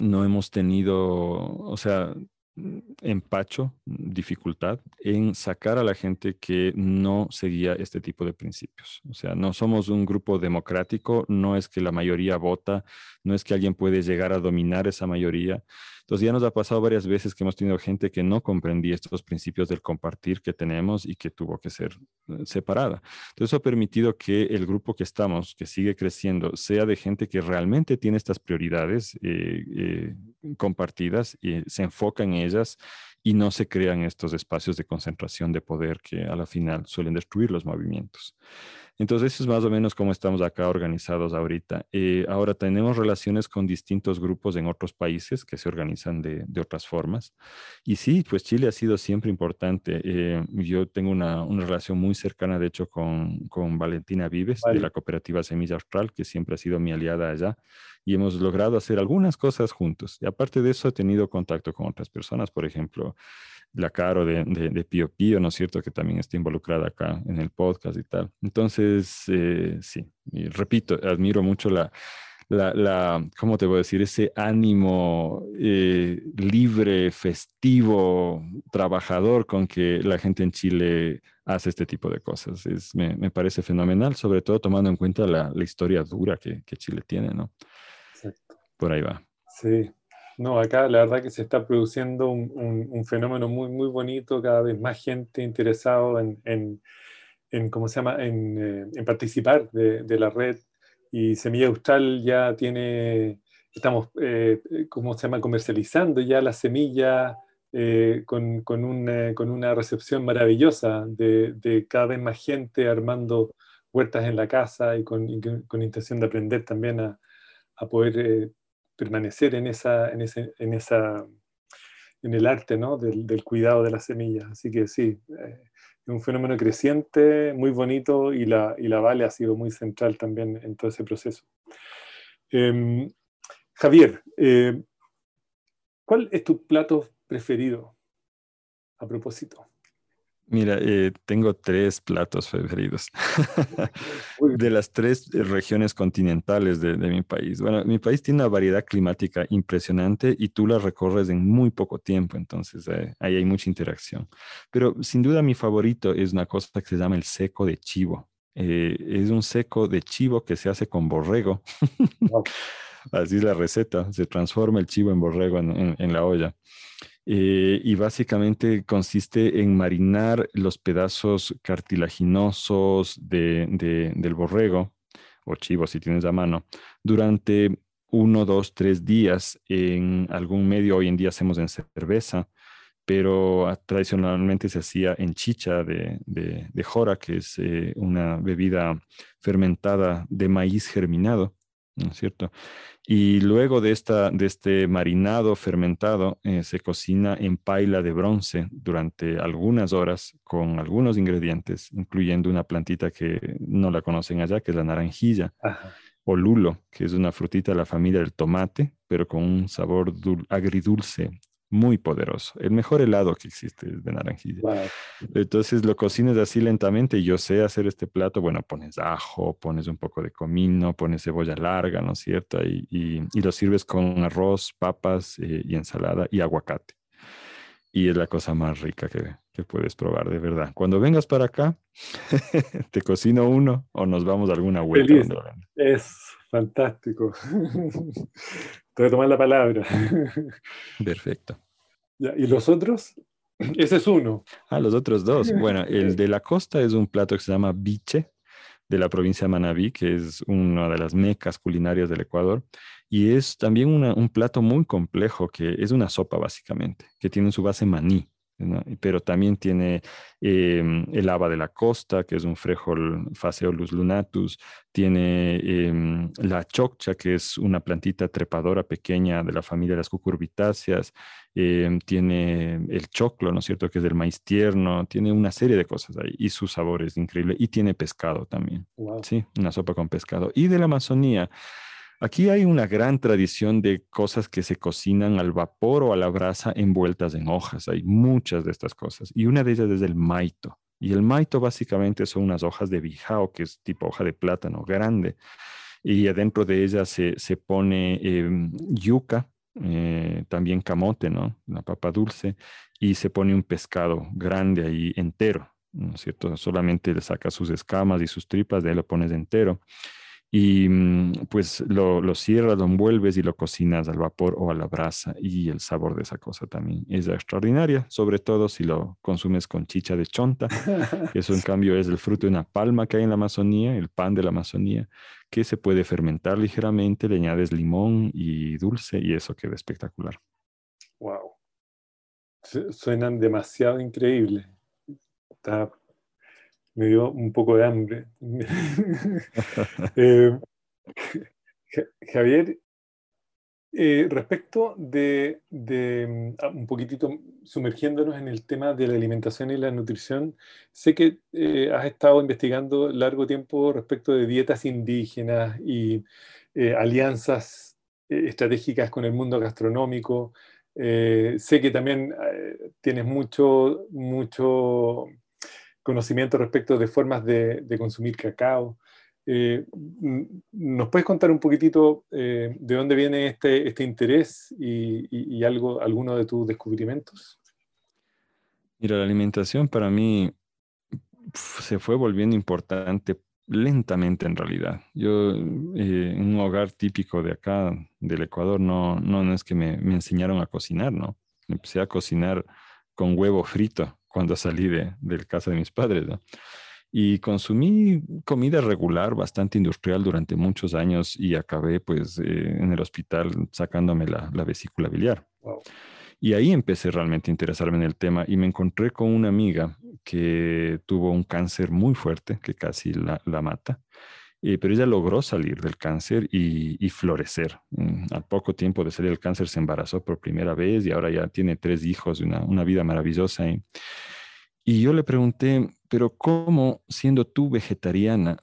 no hemos tenido, o sea, empacho, dificultad en sacar a la gente que no seguía este tipo de principios. O sea, no somos un grupo democrático, no es que la mayoría vota, no es que alguien puede llegar a dominar esa mayoría. Entonces ya nos ha pasado varias veces que hemos tenido gente que no comprendía estos principios del compartir que tenemos y que tuvo que ser eh, separada. Entonces eso ha permitido que el grupo que estamos, que sigue creciendo, sea de gente que realmente tiene estas prioridades eh, eh, compartidas y se enfoca en ellas y no se crean estos espacios de concentración de poder que a la final suelen destruir los movimientos. Entonces, eso es más o menos cómo estamos acá organizados ahorita. Eh, ahora tenemos relaciones con distintos grupos en otros países que se organizan de, otras formas. Y sí, pues Chile ha sido siempre importante. Eh, yo tengo una, una, relación muy cercana, de hecho, con, con Valentina Vives de la cooperativa Semilla Austral, que siempre ha sido mi aliada allá. Y hemos logrado hacer algunas cosas juntos. Y aparte de eso, he tenido contacto con otras personas, por ejemplo, la Caro de, de, Pío Pío, ¿no es cierto? Que también está involucrada acá en el podcast y tal. Entonces, eh, sí, y repito, admiro mucho la, la, la, ¿cómo te voy a decir? Ese ánimo eh, libre, festivo, trabajador con que la gente en Chile hace este tipo de cosas. Es, me, me parece fenomenal, sobre todo tomando en cuenta la, la historia dura que, que, Chile tiene, ¿no? Exacto. Por ahí va. Sí, no, acá la verdad que se está produciendo un, un, fenómeno muy, muy bonito, cada vez más gente interesada en, en, en, ¿cómo se llama?, en, eh, en participar de, de, la red. Y Semilla Austral ya tiene, estamos, eh, ¿cómo se llama?, comercializando ya la semilla eh, con, con, una, con, una, recepción maravillosa de, de, cada vez más gente armando huertas en la casa y con, con intención de aprender también a, a poder permanecer en, esa, en, ese, en, esa, en el arte ¿no? del, cuidado de las semillas. Así que sí, eh, es un fenómeno creciente, muy bonito y la, y la Vale ha sido muy central también en todo ese proceso. Eh, Javier, eh, ¿cuál es tu plato preferido a propósito? Mira, eh, tengo tres platos preferidos *laughs* de las tres regiones continentales de, mi país. Bueno, mi país tiene una variedad climática impresionante y tú la recorres en muy poco tiempo, entonces eh, ahí hay mucha interacción. Pero sin duda mi favorito es una cosa que se llama el seco de chivo. Eh, es un seco de chivo que se hace con borrego. *laughs* Así es la receta, se transforma el chivo en borrego en la olla. Eh, y básicamente consiste en marinar los pedazos cartilaginosos del borrego o chivo si tienes a mano durante uno, dos, tres días en algún medio. Hoy en día hacemos en cerveza, pero tradicionalmente se hacía en chicha de, jora, que es eh, una bebida fermentada de maíz germinado. ¿No es cierto? Y luego de, esta, de este marinado fermentado eh, se cocina en paila de bronce durante algunas horas con algunos ingredientes, incluyendo una plantita que no la conocen allá, que es la naranjilla, o lulo, que es una frutita de la familia del tomate, pero con un sabor agridulce muy poderoso. El mejor helado que existe es de naranjilla. Entonces lo cocinas así lentamente. Yo sé hacer este plato. Bueno, pones ajo, pones un poco de comino, pones cebolla larga, ¿no es cierto? Y, y, lo sirves con arroz, papas eh, y ensalada y aguacate. Y es la cosa más rica que, que puedes probar, de verdad. Cuando vengas para acá, *laughs* te cocino uno o nos vamos a alguna vuelta. Es fantástico. Te voy a tomar la palabra. *laughs* Perfecto. ¿Y los otros? *clears throat* Ese es uno. Ah, los otros dos. *laughs* Bueno, el de la costa es un plato que se llama biche, de la provincia de Manabí, que es una de las mecas culinarias del Ecuador. Y es también un plato muy complejo, que es una sopa básicamente, que tiene en su base maní. Pero también tiene em, el haba de la costa, que es un frejol Phaseolus lunatus, tiene em, la choccha, que es una plantita trepadora pequeña de la familia de las cucurbitáceas, em, tiene el choclo, ¿no es cierto?, que es del maíz tierno, tiene una serie de cosas ahí, y su sabor es increíble, y tiene pescado también, sí, una sopa con pescado. Y de la Amazonía, Aquí hay una gran tradición de cosas que se cocinan al vapor o a la brasa envueltas en hojas. Hay muchas de estas cosas. Y una de ellas es el maito. Y el maito básicamente son unas hojas de bijao, que es tipo hoja de plátano grande. Y adentro de ellas se, pone em, yuca, eh, también camote, ¿no? La papa dulce. Y se pone un pescado grande ahí entero, ¿no es cierto? Solamente le sacas sus escamas y sus tripas, de ahí lo pones entero y mm, pues lo, lo, cierras, lo envuelves y lo cocinas al vapor o a la brasa y el sabor de esa cosa también es extraordinaria, sobre todo si lo consumes con chicha de chonta, eso en *laughs* cambio es el fruto de una palma que hay en la Amazonía, el pan de la Amazonía, que se puede fermentar ligeramente, le añades limón y dulce y eso queda espectacular. Wow. Suenan demasiado increíbles. Está me dio un poco de hambre. *laughs* Eh, Javier, eh, respecto de, ah, un poquitito sumergiéndonos en el tema de la alimentación y la nutrición, sé que eh, has estado investigando largo tiempo respecto de dietas indígenas y alianzas estratégicas con el mundo gastronómico. sé que también tienes mucho, mucho conocimiento respecto de formas de, consumir cacao. Eh, ¿Nos puedes contar un poquitito eh, de dónde viene este, este interés y, algo, alguno de tus descubrimientos? Mira, la alimentación para mí se fue volviendo importante lentamente en realidad. Yo, eh, en un hogar típico de acá, del Ecuador, no, no, es que me, me enseñaron a cocinar, ¿no? Empecé a cocinar con huevo frito cuando salí de, de casa de mis padres. Y consumí comida regular, bastante industrial durante muchos años y acabé pues eh, en el hospital sacándome la, la vesícula biliar. Y ahí empecé realmente a interesarme en el tema y me encontré con una amiga que tuvo un cáncer muy fuerte que casi la, la mata. Eh, pero ella logró salir del cáncer y, florecer. Mm, al poco tiempo de salir del cáncer se embarazó por primera vez y ahora ya tiene tres hijos, una, una vida maravillosa. Y, y yo le pregunté, pero ¿cómo siendo tú vegetariana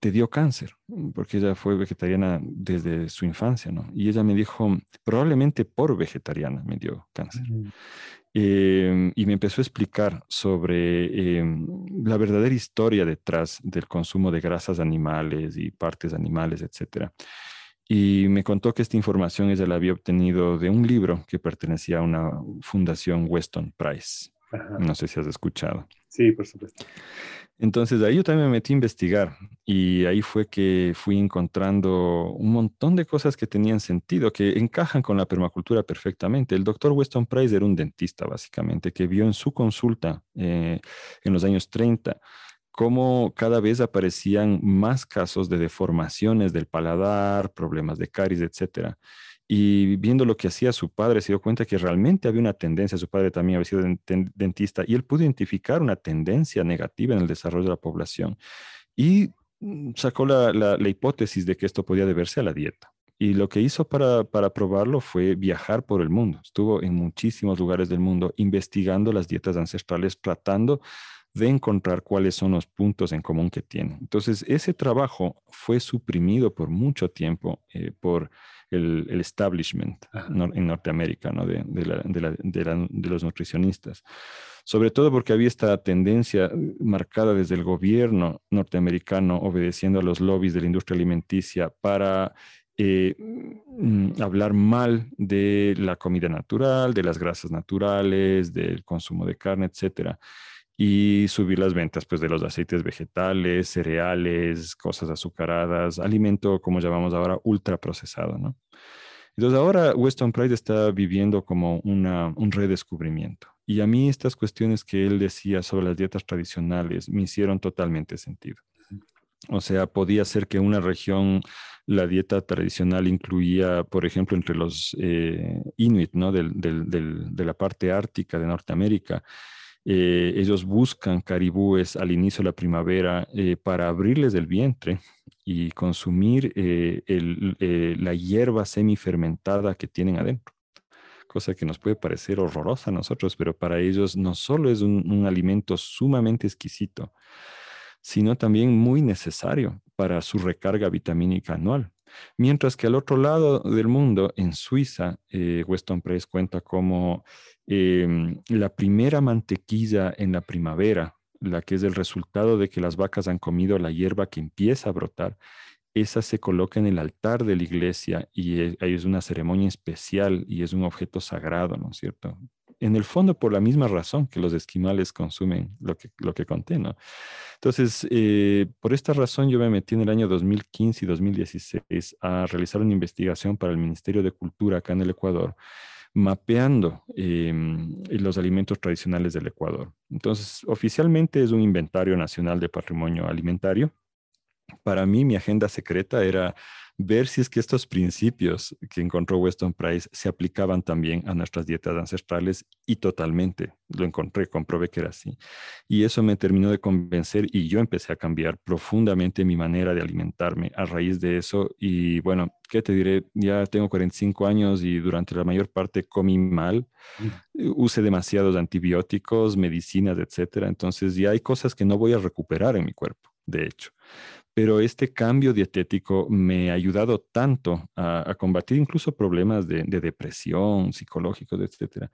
te dio cáncer? Porque ella fue vegetariana desde su infancia, ¿no? Y ella me dijo, probablemente por vegetariana me dio cáncer. Em, y me empezó a explicar sobre em, la verdadera historia detrás del consumo de grasas animales y partes animales, etc. Y me contó que esta información ella la había obtenido de un libro que pertenecía a una fundación Weston Price. No sé si has escuchado. Sí, por supuesto. Entonces ahí yo también me metí a investigar y ahí fue que fui encontrando un montón de cosas que tenían sentido, que encajan con la permacultura perfectamente. El doctor Weston Price era un dentista básicamente que vio en su consulta eh, en los años 30 cómo cada vez aparecían más casos de deformaciones del paladar, problemas de caries, etcétera. Y viendo lo que hacía su padre, se dio cuenta que realmente había una tendencia, su padre también había sido dentista, y él pudo identificar una tendencia negativa en el desarrollo de la población. Y mm, sacó la, la, hipótesis de que esto podía deberse a la dieta. Y lo que hizo para, para, probarlo fue viajar por el mundo. Estuvo en muchísimos lugares del mundo investigando las dietas ancestrales, tratando de encontrar cuáles son los puntos en común que tienen. Entonces, ese trabajo fue suprimido por mucho tiempo eh, por el, establishment en Norteamérica ¿no? de, de, los nutricionistas. Sobre todo porque había esta tendencia marcada desde el gobierno norteamericano obedeciendo a los lobbies de la industria alimenticia para eh, mm, hablar mal de la comida natural, de las grasas naturales, del consumo de carne, etcétera y subir las ventas pues, de los aceites vegetales, cereales, cosas azucaradas, alimento, como llamamos ahora, ultraprocesado. ¿no? Entonces ahora Weston Price está viviendo como una, un redescubrimiento. Y a mí estas cuestiones que él decía sobre las dietas tradicionales me hicieron totalmente sentido. O sea, podía ser que una región, la dieta tradicional incluía, por ejemplo, entre los eh, Inuit, ¿no? de la parte ártica de Norteamérica, eh, ellos buscan caribúes al inicio de la primavera eh, para abrirles el vientre y consumir la hierba semifermentada que tienen adentro cosa que nos puede parecer horrorosa a nosotros, pero para ellos no solo es un alimento sumamente exquisito, sino también muy necesario para su recarga vitamínica anual. Mientras que al otro lado del mundo, en Suiza, eh, Weston Press cuenta como em, la primera mantequilla en la primavera, la que es el resultado de que las vacas han comido la hierba que empieza a brotar, esa se coloca en el altar de la iglesia y es, es una ceremonia especial y es un objeto sagrado, ¿no es cierto? En el fondo por la misma razón que los esquimales consumen lo que, lo que conté. Entonces, eh, por esta razón yo me metí en el año 2015 y 2016 a realizar una investigación para el Ministerio de Cultura acá en el Ecuador, mapeando em, los alimentos tradicionales del Ecuador. Entonces, oficialmente es un inventario nacional de patrimonio alimentario. Para mí, mi agenda secreta era ver si es que estos principios que encontró Weston Price se aplicaban también a nuestras dietas ancestrales y totalmente lo encontré, comprobé que era así. Y eso me terminó de convencer y yo empecé a cambiar profundamente mi manera de alimentarme a raíz de eso. Y bueno, ¿qué te diré? Ya tengo 45 años y durante la mayor parte comí mal, mm. usé demasiados antibióticos, medicinas, etcétera. Entonces ya hay cosas que no voy a recuperar en mi cuerpo, de hecho pero este cambio dietético me ha ayudado tanto a, combatir incluso problemas de, depresión, psicológicos, etc.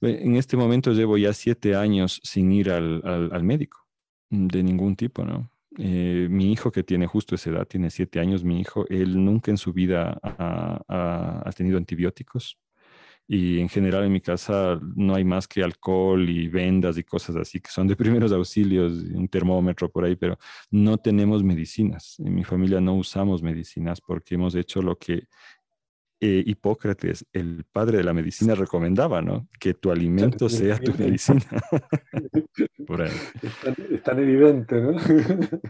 En este momento llevo ya siete años sin ir al, médico de ningún tipo, ¿no? Eh, mi hijo que tiene justo esa edad, tiene siete años, mi hijo, él nunca en su vida ha tenido antibióticos y en general en mi casa no hay más que alcohol y vendas y cosas así que son de *laughs* primeros auxilios, un termómetro por ahí, pero no tenemos medicinas. En mi familia no usamos medicinas porque hemos hecho lo que eh, Hipócrates, el padre de la medicina, recomendaba, ¿no? Que tu alimento sea tu medicina. *laughs* por ahí. Es tan, evidente, ¿no? *laughs*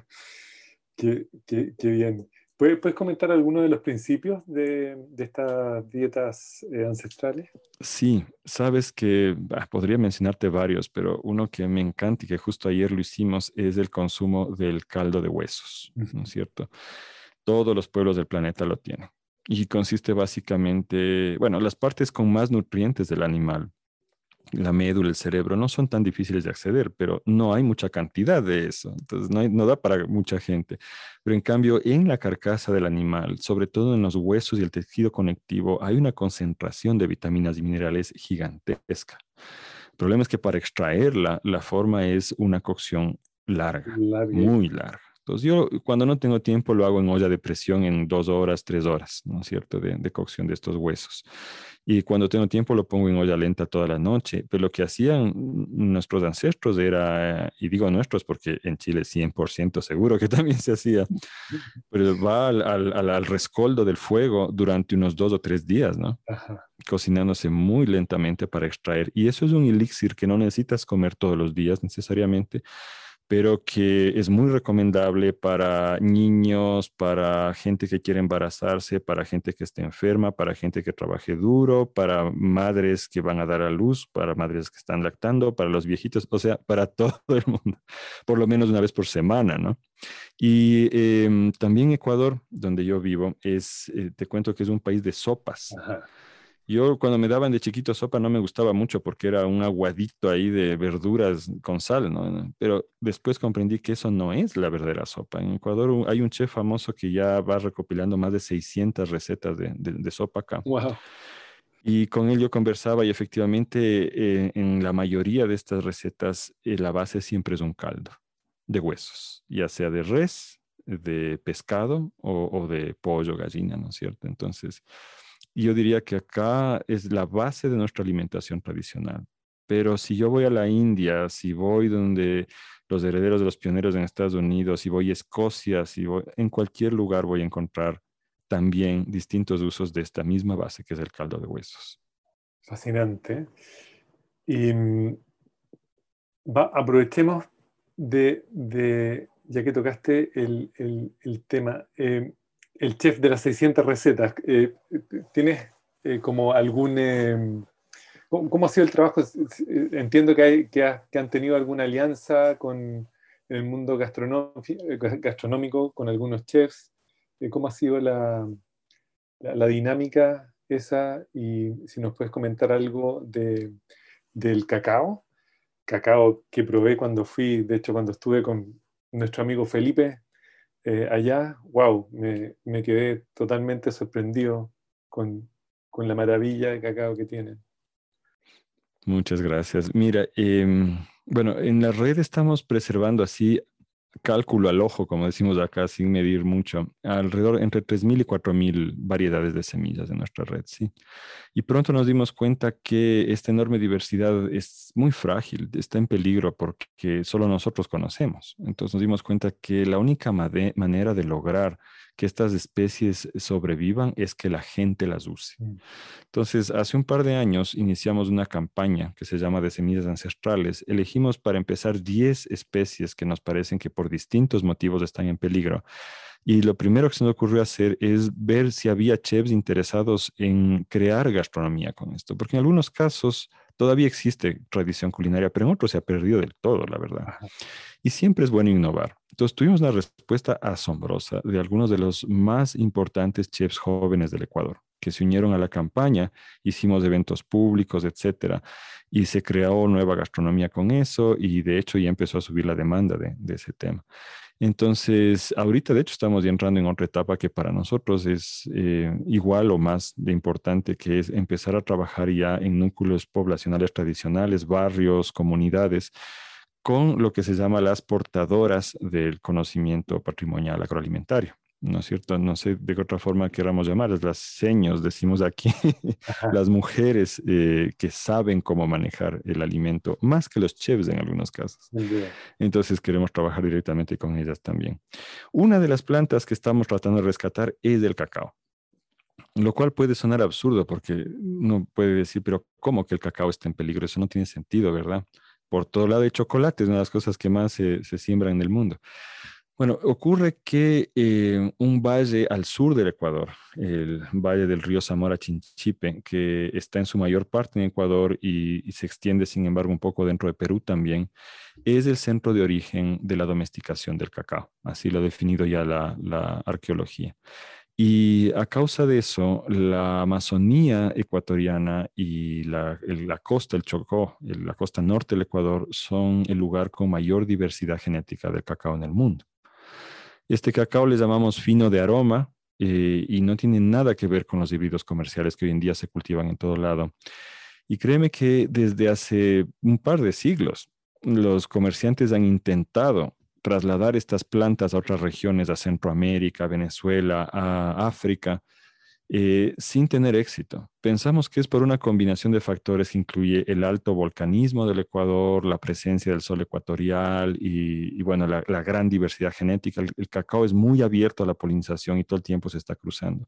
qué, qué, qué bien. ¿Puedes, comentar algunos de los principios de, estas dietas eh, ancestrales? Sí, sabes que podría mencionarte varios, pero uno que me encanta y que justo ayer lo hicimos es el consumo del caldo de huesos, ¿no es cierto? Todos los pueblos del planeta lo tienen. Y consiste básicamente, bueno, las partes con más nutrientes del animal la médula, el cerebro, no son tan difíciles de acceder, pero no hay mucha cantidad de eso. Entonces, no, no, da para mucha gente. Pero en cambio, en la carcasa del animal, sobre todo en los huesos y el tejido conectivo, hay una concentración de vitaminas y minerales gigantesca. El problema es que para extraerla, la forma es una cocción larga, muy larga. Entonces yo cuando no tengo tiempo lo hago en olla de presión en dos horas, tres horas, ¿no es cierto?, de, de, cocción de estos huesos. Y cuando tengo tiempo lo pongo en olla lenta toda la noche. Pero lo que hacían nuestros ancestros era, y digo nuestros porque en Chile 100% seguro que *laughs* también se hacía, pero va al, al, al, rescoldo del fuego durante unos dos o tres días, ¿no? Cocinándose muy lentamente para extraer. Y eso es un elixir que no necesitas comer todos los días necesariamente pero que es muy recomendable para niños, para gente que quiere embarazarse, para gente que esté enferma, para gente que trabaje duro, para madres que van a dar a luz, para madres que están lactando, para los viejitos, o sea, para *laughs* todo el mundo, por lo menos una vez por semana, ¿no? Y em, también Ecuador, donde yo vivo, es, eh, te cuento que es un país de sopas. Yo cuando me daban de chiquito sopa no me gustaba mucho porque era un aguadito ahí de verduras con sal, ¿no? Pero después comprendí que eso no es la verdadera sopa. En Ecuador hay un chef famoso que ya va recopilando más de 600 recetas de, sopa acá. Wow. Y con él yo conversaba y efectivamente eh, en la mayoría de estas recetas eh, la base siempre es un caldo de huesos, ya sea de res, de pescado o, o de pollo, gallina, ¿no es cierto? Entonces y yo diría que acá es la base de nuestra alimentación tradicional. Pero si yo voy a la India, si voy donde los herederos de los pioneros en Estados Unidos, si voy a Escocia, si voy, en cualquier lugar voy a encontrar también distintos usos de esta misma base que es el caldo de huesos. Fascinante. Y mm, aprovechemos de, ya que tocaste el, tema, eh, el chef de las 600 recetas, eh, ¿tienes como algún... ¿Cómo ha sido el trabajo? Entiendo que, hay, que, han tenido alguna alianza con el mundo gastronómico, con algunos chefs. ¿Cómo ha sido la, la, dinámica esa? Y si nos puedes comentar algo de, del cacao, cacao que probé cuando fui, de hecho cuando estuve con nuestro amigo Felipe eh, allá, wow, me, me, quedé totalmente sorprendido con, con, la maravilla de cacao que tienen. Muchas gracias. Mira, em, bueno, en la red estamos preservando así cálculo al ojo, como decimos acá, sin medir mucho, alrededor entre 3.000 y 4.000 variedades de semillas en nuestra red, ¿sí? Y pronto nos dimos cuenta que esta enorme diversidad es muy frágil, está en peligro porque solo nosotros conocemos. Entonces nos dimos cuenta que la única manera de lograr que estas especies sobrevivan es que la gente las use. Mm. Entonces, hace un par de años iniciamos una campaña que se llama de semillas ancestrales. Elegimos para empezar 10 especies que nos parecen que por distintos motivos están en peligro. Y lo primero que se nos ocurrió hacer es ver si había chefs interesados en crear gastronomía con esto, porque en algunos casos todavía existe tradición culinaria, pero en otros se ha perdido del todo, la verdad. Y siempre es bueno innovar. Entonces tuvimos una respuesta asombrosa de algunos de los más importantes chefs jóvenes del Ecuador que se unieron a la campaña, hicimos eventos públicos, etcétera, y se creó nueva gastronomía con eso y de hecho ya empezó a subir la demanda de, de ese tema. Entonces, ahorita de hecho estamos entrando en otra etapa que para nosotros es eh, igual o más de importante, que es empezar a trabajar ya en núcleos poblacionales tradicionales, barrios, comunidades, con lo que se llama las portadoras del conocimiento patrimonial agroalimentario. ¿No es cierto? No sé de qué otra forma queramos llamarlas, las seños, decimos aquí, *laughs* las mujeres eh, que saben cómo manejar el alimento, más que los chefs en algunos casos. Entonces queremos trabajar directamente con ellas también. Una de las plantas que estamos tratando de rescatar es el cacao. Lo cual puede sonar absurdo porque uno puede decir, pero ¿cómo que el cacao está en peligro? Eso no tiene sentido, ¿verdad? Por todo lado de chocolate es una de las cosas que más se, se siembran en el mundo. Bueno, ocurre que eh, un valle al sur del Ecuador, el valle del río Zamora Chinchipe, que está en su mayor parte en Ecuador y, se extiende, sin embargo, un poco dentro de Perú también, es el centro de origen de la domesticación del cacao. Así lo ha definido ya la, arqueología. Y a causa de eso, la Amazonía ecuatoriana y la, la, costa, el Chocó, la costa norte del Ecuador, son el lugar con mayor diversidad genética del cacao en el mundo. Este cacao le llamamos fino de aroma eh, y no tiene nada que ver con los híbridos comerciales que hoy en día se cultivan en todo lado. Y créeme que desde hace un par de siglos los comerciantes han intentado trasladar estas plantas a otras regiones, a Centroamérica, Venezuela, a África, eh, sin tener éxito. Pensamos que es por una combinación de factores que incluye el alto volcanismo del Ecuador, la presencia del sol ecuatorial y, bueno, la, gran diversidad genética. El, cacao es muy abierto a la polinización y todo el tiempo se está cruzando.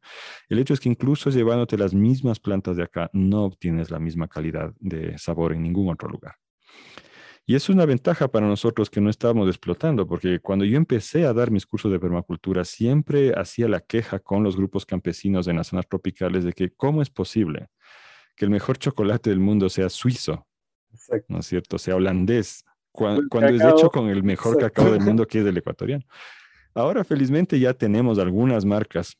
El hecho es que incluso llevándote las mismas plantas de acá, no obtienes la misma calidad de sabor en ningún otro lugar. Y es una ventaja para nosotros que no estábamos explotando, porque cuando yo empecé a dar mis cursos de permacultura, siempre hacía la queja con los grupos campesinos en las zonas tropicales de que cómo es posible que el mejor chocolate del mundo sea suizo, ¿no es cierto? Sea holandés, cuando, es hecho con el mejor cacao del mundo que es el ecuatoriano. Ahora, felizmente, ya tenemos algunas marcas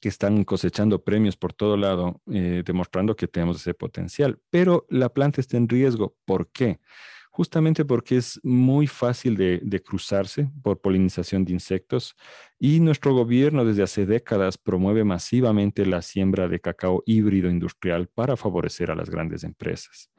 que están cosechando premios por todo lado, eh, demostrando que tenemos ese potencial, pero la planta está en riesgo. ¿Por qué? Justamente porque es muy fácil de, cruzarse por polinización de insectos y nuestro gobierno desde hace décadas promueve masivamente la siembra de cacao híbrido industrial para favorecer a las grandes empresas.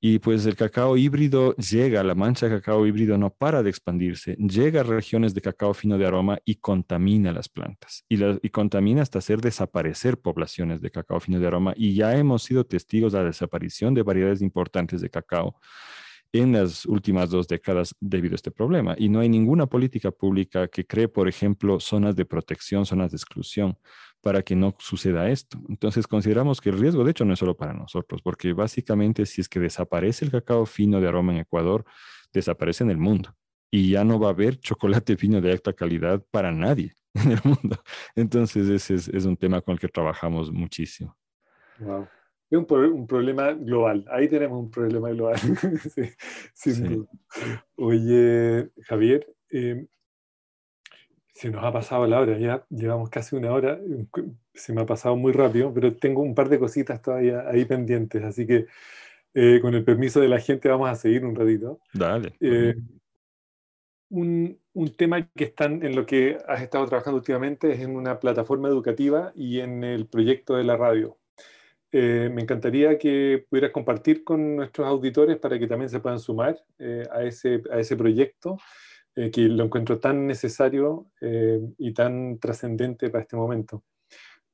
Y pues el cacao híbrido llega, la mancha de cacao híbrido no para de expandirse, llega a regiones de cacao fino de aroma y contamina las plantas. Y, y, contamina hasta hacer desaparecer poblaciones de cacao fino de aroma. Y ya hemos sido testigos de la desaparición de variedades importantes de cacao en las últimas dos décadas debido a este problema. Y no hay ninguna política pública que cree, por ejemplo, zonas de protección, zonas de exclusión, para que no suceda esto. Entonces consideramos que el riesgo, de hecho, no es solo para nosotros, porque básicamente si es que desaparece el cacao fino de aroma en Ecuador, desaparece en el mundo. y ya no va a haber chocolate *laughs* fino de alta calidad para nadie *laughs* en el mundo. Entonces ese es, un tema con el que trabajamos muchísimo. Wow. Es un, problema global. Ahí tenemos un problema global. *laughs* sí, Oye, Javier, eh, se nos ha pasado la hora, ya llevamos casi una hora, se me ha pasado muy rápido, pero tengo un par de cositas todavía ahí pendientes, así que eh, con el permiso de la gente vamos a seguir un ratito. Dale. Eh, un, un, tema que están en lo que has estado trabajando últimamente es en una plataforma educativa y en el proyecto de la radio. Eh, me encantaría que pudieras compartir con nuestros auditores para que también se puedan sumar a, ese, a ese proyecto eh, que lo encuentro tan necesario eh, y tan trascendente para este momento.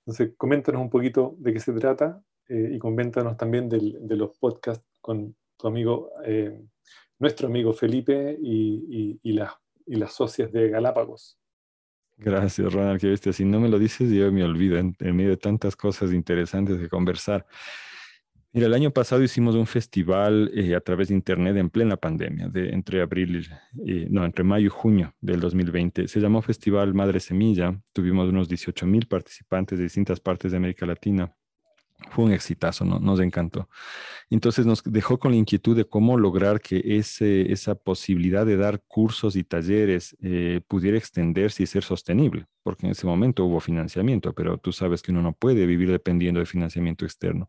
Entonces, coméntanos un poquito de qué se trata eh, y coméntanos también de los podcasts con tu amigo, nuestro amigo Felipe y, y, las, y las socias de Galápagos. Gracias, Ronald, que viste. Si no me lo dices, yo me olvido en, medio de tantas cosas interesantes de conversar. Mira, el año pasado hicimos un festival eh, a través de internet en plena pandemia, de, entre abril, y, no, entre mayo y junio del 2020. Se llamó Festival Madre Semilla. Tuvimos unos 18 mil participantes de distintas partes de América Latina. Fue un exitazo, ¿no? nos encantó. Entonces nos dejó con la inquietud de cómo lograr que ese, esa posibilidad de dar cursos y talleres eh, pudiera extenderse y ser sostenible porque en ese momento hubo financiamiento, pero tú sabes que uno no puede vivir dependiendo de financiamiento externo.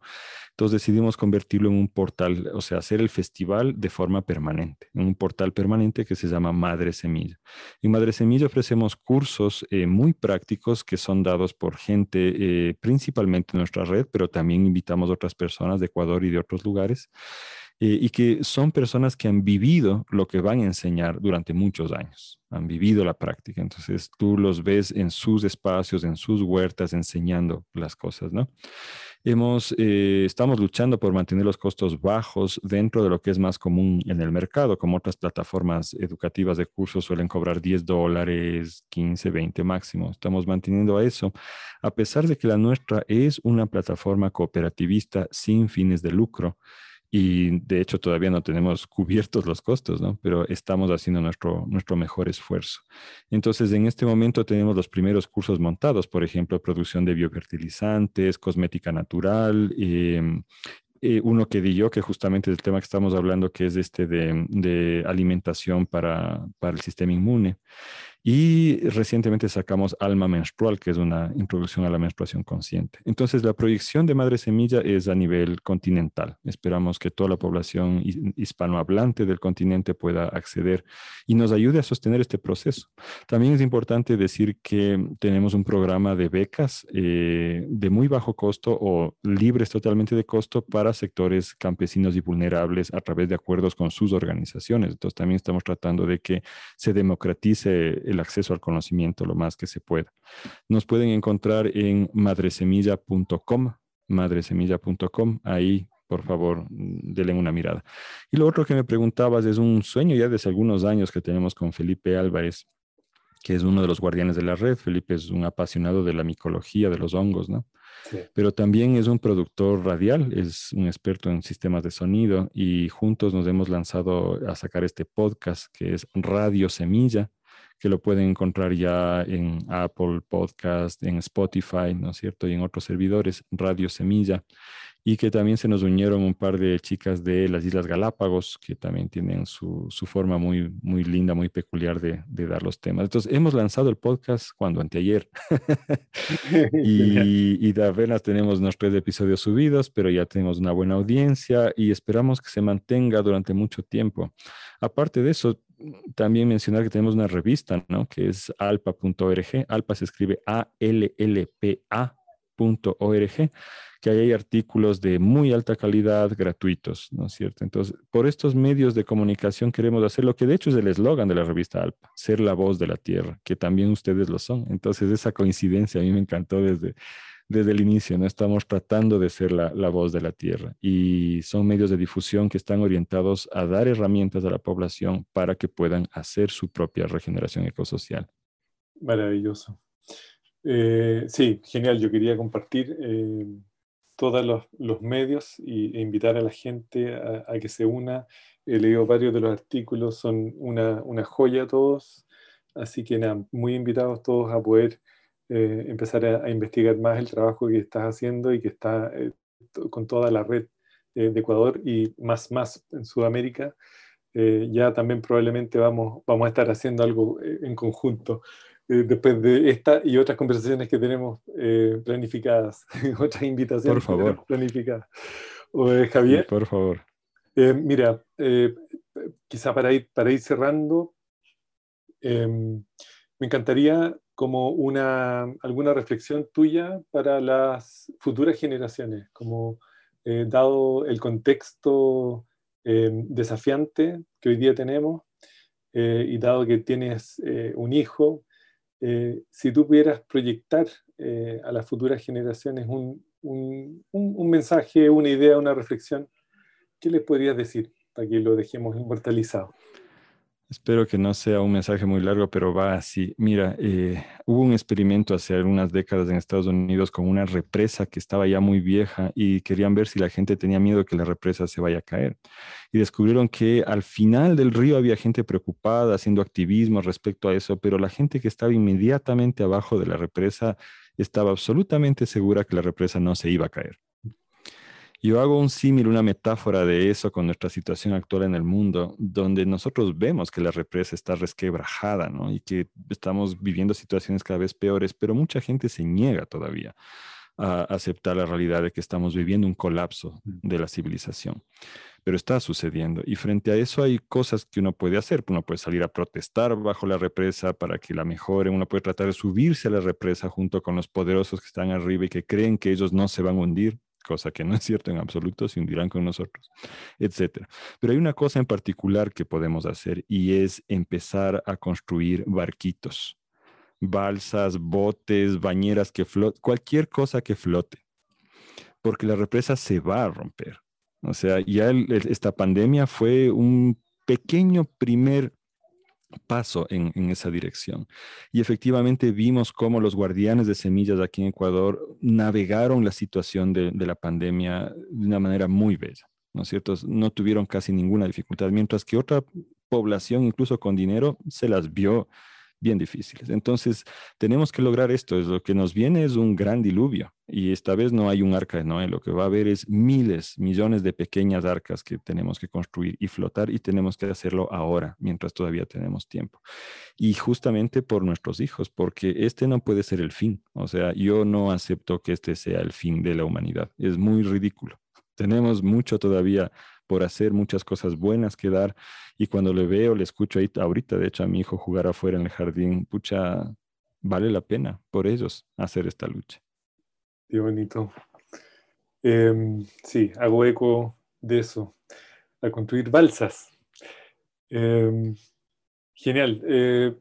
Entonces decidimos convertirlo en un portal, o sea, hacer el festival de forma permanente, en un portal permanente que se llama Madre Semilla. En Madre Semilla ofrecemos cursos eh, muy prácticos que son dados por gente, eh, principalmente en nuestra red, pero también invitamos a otras personas de Ecuador y de otros lugares. Eh, y que son personas que han vivido lo que van a enseñar durante muchos años, han vivido la práctica. Entonces tú los ves en sus espacios, en sus huertas, enseñando las cosas, ¿no? Hemos, eh, estamos luchando por mantener los costos bajos dentro de lo que es más común en el mercado, como otras plataformas educativas de cursos suelen cobrar 10 dólares, 15, 20 máximo. Estamos manteniendo a eso, a pesar de que la nuestra es una plataforma cooperativista sin fines de lucro y de hecho todavía no tenemos *laughs* cubiertos los costos, ¿no? Pero estamos haciendo nuestro, nuestro mejor esfuerzo. Entonces, en este momento tenemos los primeros cursos montados, por ejemplo, producción de biofertilizantes, cosmética natural, em, eh, uno que di yo, que justamente es el tema que estamos hablando, que es este de, de alimentación para, para el sistema inmune. Y recientemente sacamos Alma Menstrual, que es una introducción a la menstruación consciente. Entonces, la proyección de Madre Semilla es a nivel continental. Esperamos que toda la población hispanohablante del continente pueda acceder y nos ayude a sostener este proceso. También es importante decir que tenemos un programa de becas eh, de muy bajo costo o libres totalmente de costo para sectores campesinos y vulnerables a través de acuerdos con sus organizaciones. Entonces, también estamos tratando de que se democratice el acceso al conocimiento lo más que se pueda. Nos pueden encontrar en madresemilla.com, madresemilla.com, ahí por favor, denle una mirada. Y lo otro que me preguntabas es un sueño ya desde algunos años que tenemos con Felipe Álvarez, que es uno de los guardianes de la red. Felipe es un apasionado de la micología, de los hongos, ¿no? Pero también es un productor radial, es un experto en sistemas de sonido y juntos nos hemos lanzado a sacar este podcast que es Radio Semilla, que lo pueden encontrar ya en Apple Podcast, en Spotify, ¿no es cierto? Y en otros servidores, Radio Semilla, y que también se nos unieron un par de chicas de las Islas Galápagos, que también tienen su, su forma muy, muy linda, muy peculiar de, de, dar los temas. Entonces, hemos lanzado el podcast cuando, anteayer, *laughs* *laughs* y, y apenas tenemos nuestros episodios subidos, pero ya tenemos una buena audiencia y esperamos que se mantenga durante mucho tiempo. Aparte de eso, también mencionar que tenemos una revista, ¿no? Que es alpa.org. Alpa se escribe A-L-L-P-A.org, que ahí hay artículos de muy alta calidad gratuitos, ¿no es cierto? Entonces, por estos medios de comunicación queremos hacer lo que de hecho es el eslogan de la revista Alpa, ser la voz de la tierra, que también ustedes lo son. Entonces, esa coincidencia a mí me encantó desde, desde el inicio, ¿no? Estamos tratando de ser la, voz de la tierra y son medios de difusión que están orientados a dar herramientas a la población para que puedan hacer su propia regeneración ecosocial. Maravilloso. Eh, sí, genial. Yo quería compartir eh, todos los, medios e invitar a la gente a, que se una he leído varios de los artículos, son una, una joya todos, así que nada, muy invitados todos a poder eh, empezar a, investigar más el trabajo que estás haciendo y que está eh, con toda la red de Ecuador y más, más en Sudamérica. ya también probablemente vamos, vamos a estar haciendo algo en conjunto. después de esta y otras conversaciones que tenemos planificadas, *laughs* otras invitaciones por favor. planificadas. Javier. por favor. Eh, mira, eh, quizá para ir, para ir cerrando, em, me encantaría como una, alguna reflexión tuya para las futuras generaciones, como eh, dado el contexto em, desafiante que hoy día tenemos y dado que tienes un hijo, si tú pudieras proyectar a las futuras generaciones un, un mensaje, una idea, una reflexión, ¿qué les podrías decir para que lo dejemos inmortalizado? Espero que no sea un mensaje muy largo, pero va así. Mira, eh, hubo un experimento hace algunas décadas en Estados Unidos con una represa que estaba ya muy vieja y querían ver si la gente tenía miedo que la represa se vaya a caer. Y descubrieron que al final del río había gente preocupada haciendo activismo respecto a eso, pero la gente que estaba inmediatamente abajo de la represa estaba absolutamente segura que la represa no se iba a caer. Yo hago un símil, una metáfora de eso con nuestra situación actual en el mundo, donde nosotros vemos que la represa está resquebrajada, ¿no? Y que estamos viviendo situaciones cada vez peores, pero mucha gente se niega todavía a aceptar la realidad de que estamos viviendo un colapso mm. de la civilización. Pero está sucediendo. Y frente a eso hay cosas que uno puede hacer. Uno puede salir a protestar bajo la represa para que la mejore. Uno puede tratar de subirse a la represa junto con los poderosos que están arriba y que creen que ellos no se van a hundir cosa que no es cierto en absoluto, se hundirán con nosotros, etc. Pero hay una cosa en particular que podemos hacer y es empezar a construir barquitos, balsas, botes, bañeras que floten, cualquier cosa que flote, porque la represa se va a romper. O sea, ya esta pandemia fue un pequeño primer paso en, esa dirección. Y efectivamente vimos cómo los guardianes de semillas aquí en Ecuador navegaron la situación de, de la pandemia de una manera muy bella, ¿no es cierto? No tuvieron casi ninguna dificultad, mientras que otra población, incluso con dinero, se las vio bien difíciles. Entonces, tenemos que lograr esto. Es lo que nos viene es un gran diluvio y esta vez no hay un arca de Noé. Lo que va a haber es miles, millones de pequeñas arcas que tenemos que construir y flotar y tenemos que hacerlo ahora, mientras todavía tenemos tiempo. Y justamente por nuestros hijos, porque este no puede ser el fin. O sea, yo no acepto que este sea el fin de la humanidad. Es muy ridículo. Tenemos mucho todavía por hacer, muchas cosas buenas que dar. Y cuando le veo, le escucho ahí, ahorita, de hecho, a mi hijo jugar afuera en el jardín, pucha, vale la pena por ellos hacer esta lucha. Qué bonito. Em, sí, hago eco de eso, a construir balsas. Em, genial. Eh,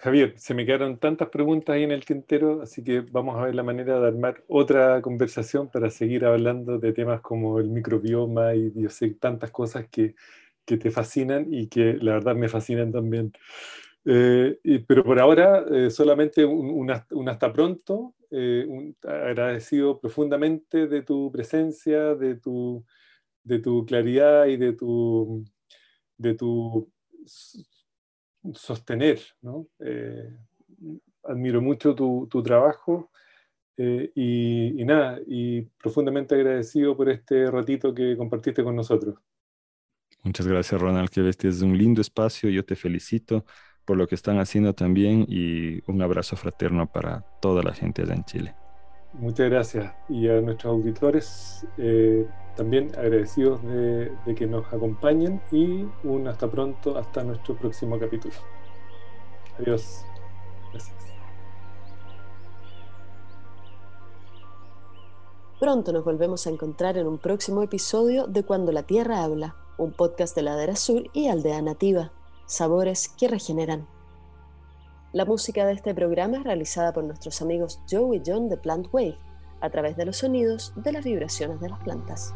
Javier, se me quedaron tantas preguntas ahí en el tintero, así que vamos a ver la manera de armar otra conversación para seguir hablando de temas como el microbioma y yo sé tantas cosas que, que te fascinan y que la verdad me fascinan también. Eh, pero por ahora eh, solamente un, hasta pronto, eh, agradecido profundamente de tu presencia, de tu, de tu claridad y de tu, de tu sostener. ¿no? Eh, admiro mucho tu, tu trabajo eh, y, nada, y profundamente agradecido por este ratito que compartiste con nosotros. Muchas gracias, Ronald, que este es un lindo espacio. Yo te felicito por lo que están haciendo también y un abrazo fraterno para toda la gente allá en Chile. Muchas gracias. Y a nuestros auditores eh, también agradecidos de, de, que nos acompañen y un hasta pronto, hasta nuestro próximo capítulo. Adiós. Gracias. Pronto nos volvemos a encontrar en un próximo episodio de Cuando la Tierra habla, un podcast de Ladera Sur y Aldea Nativa, sabores que regeneran. La música de este programa es realizada por nuestros amigos Joe y John de Plant Wave, a través de los sonidos de las vibraciones de las plantas.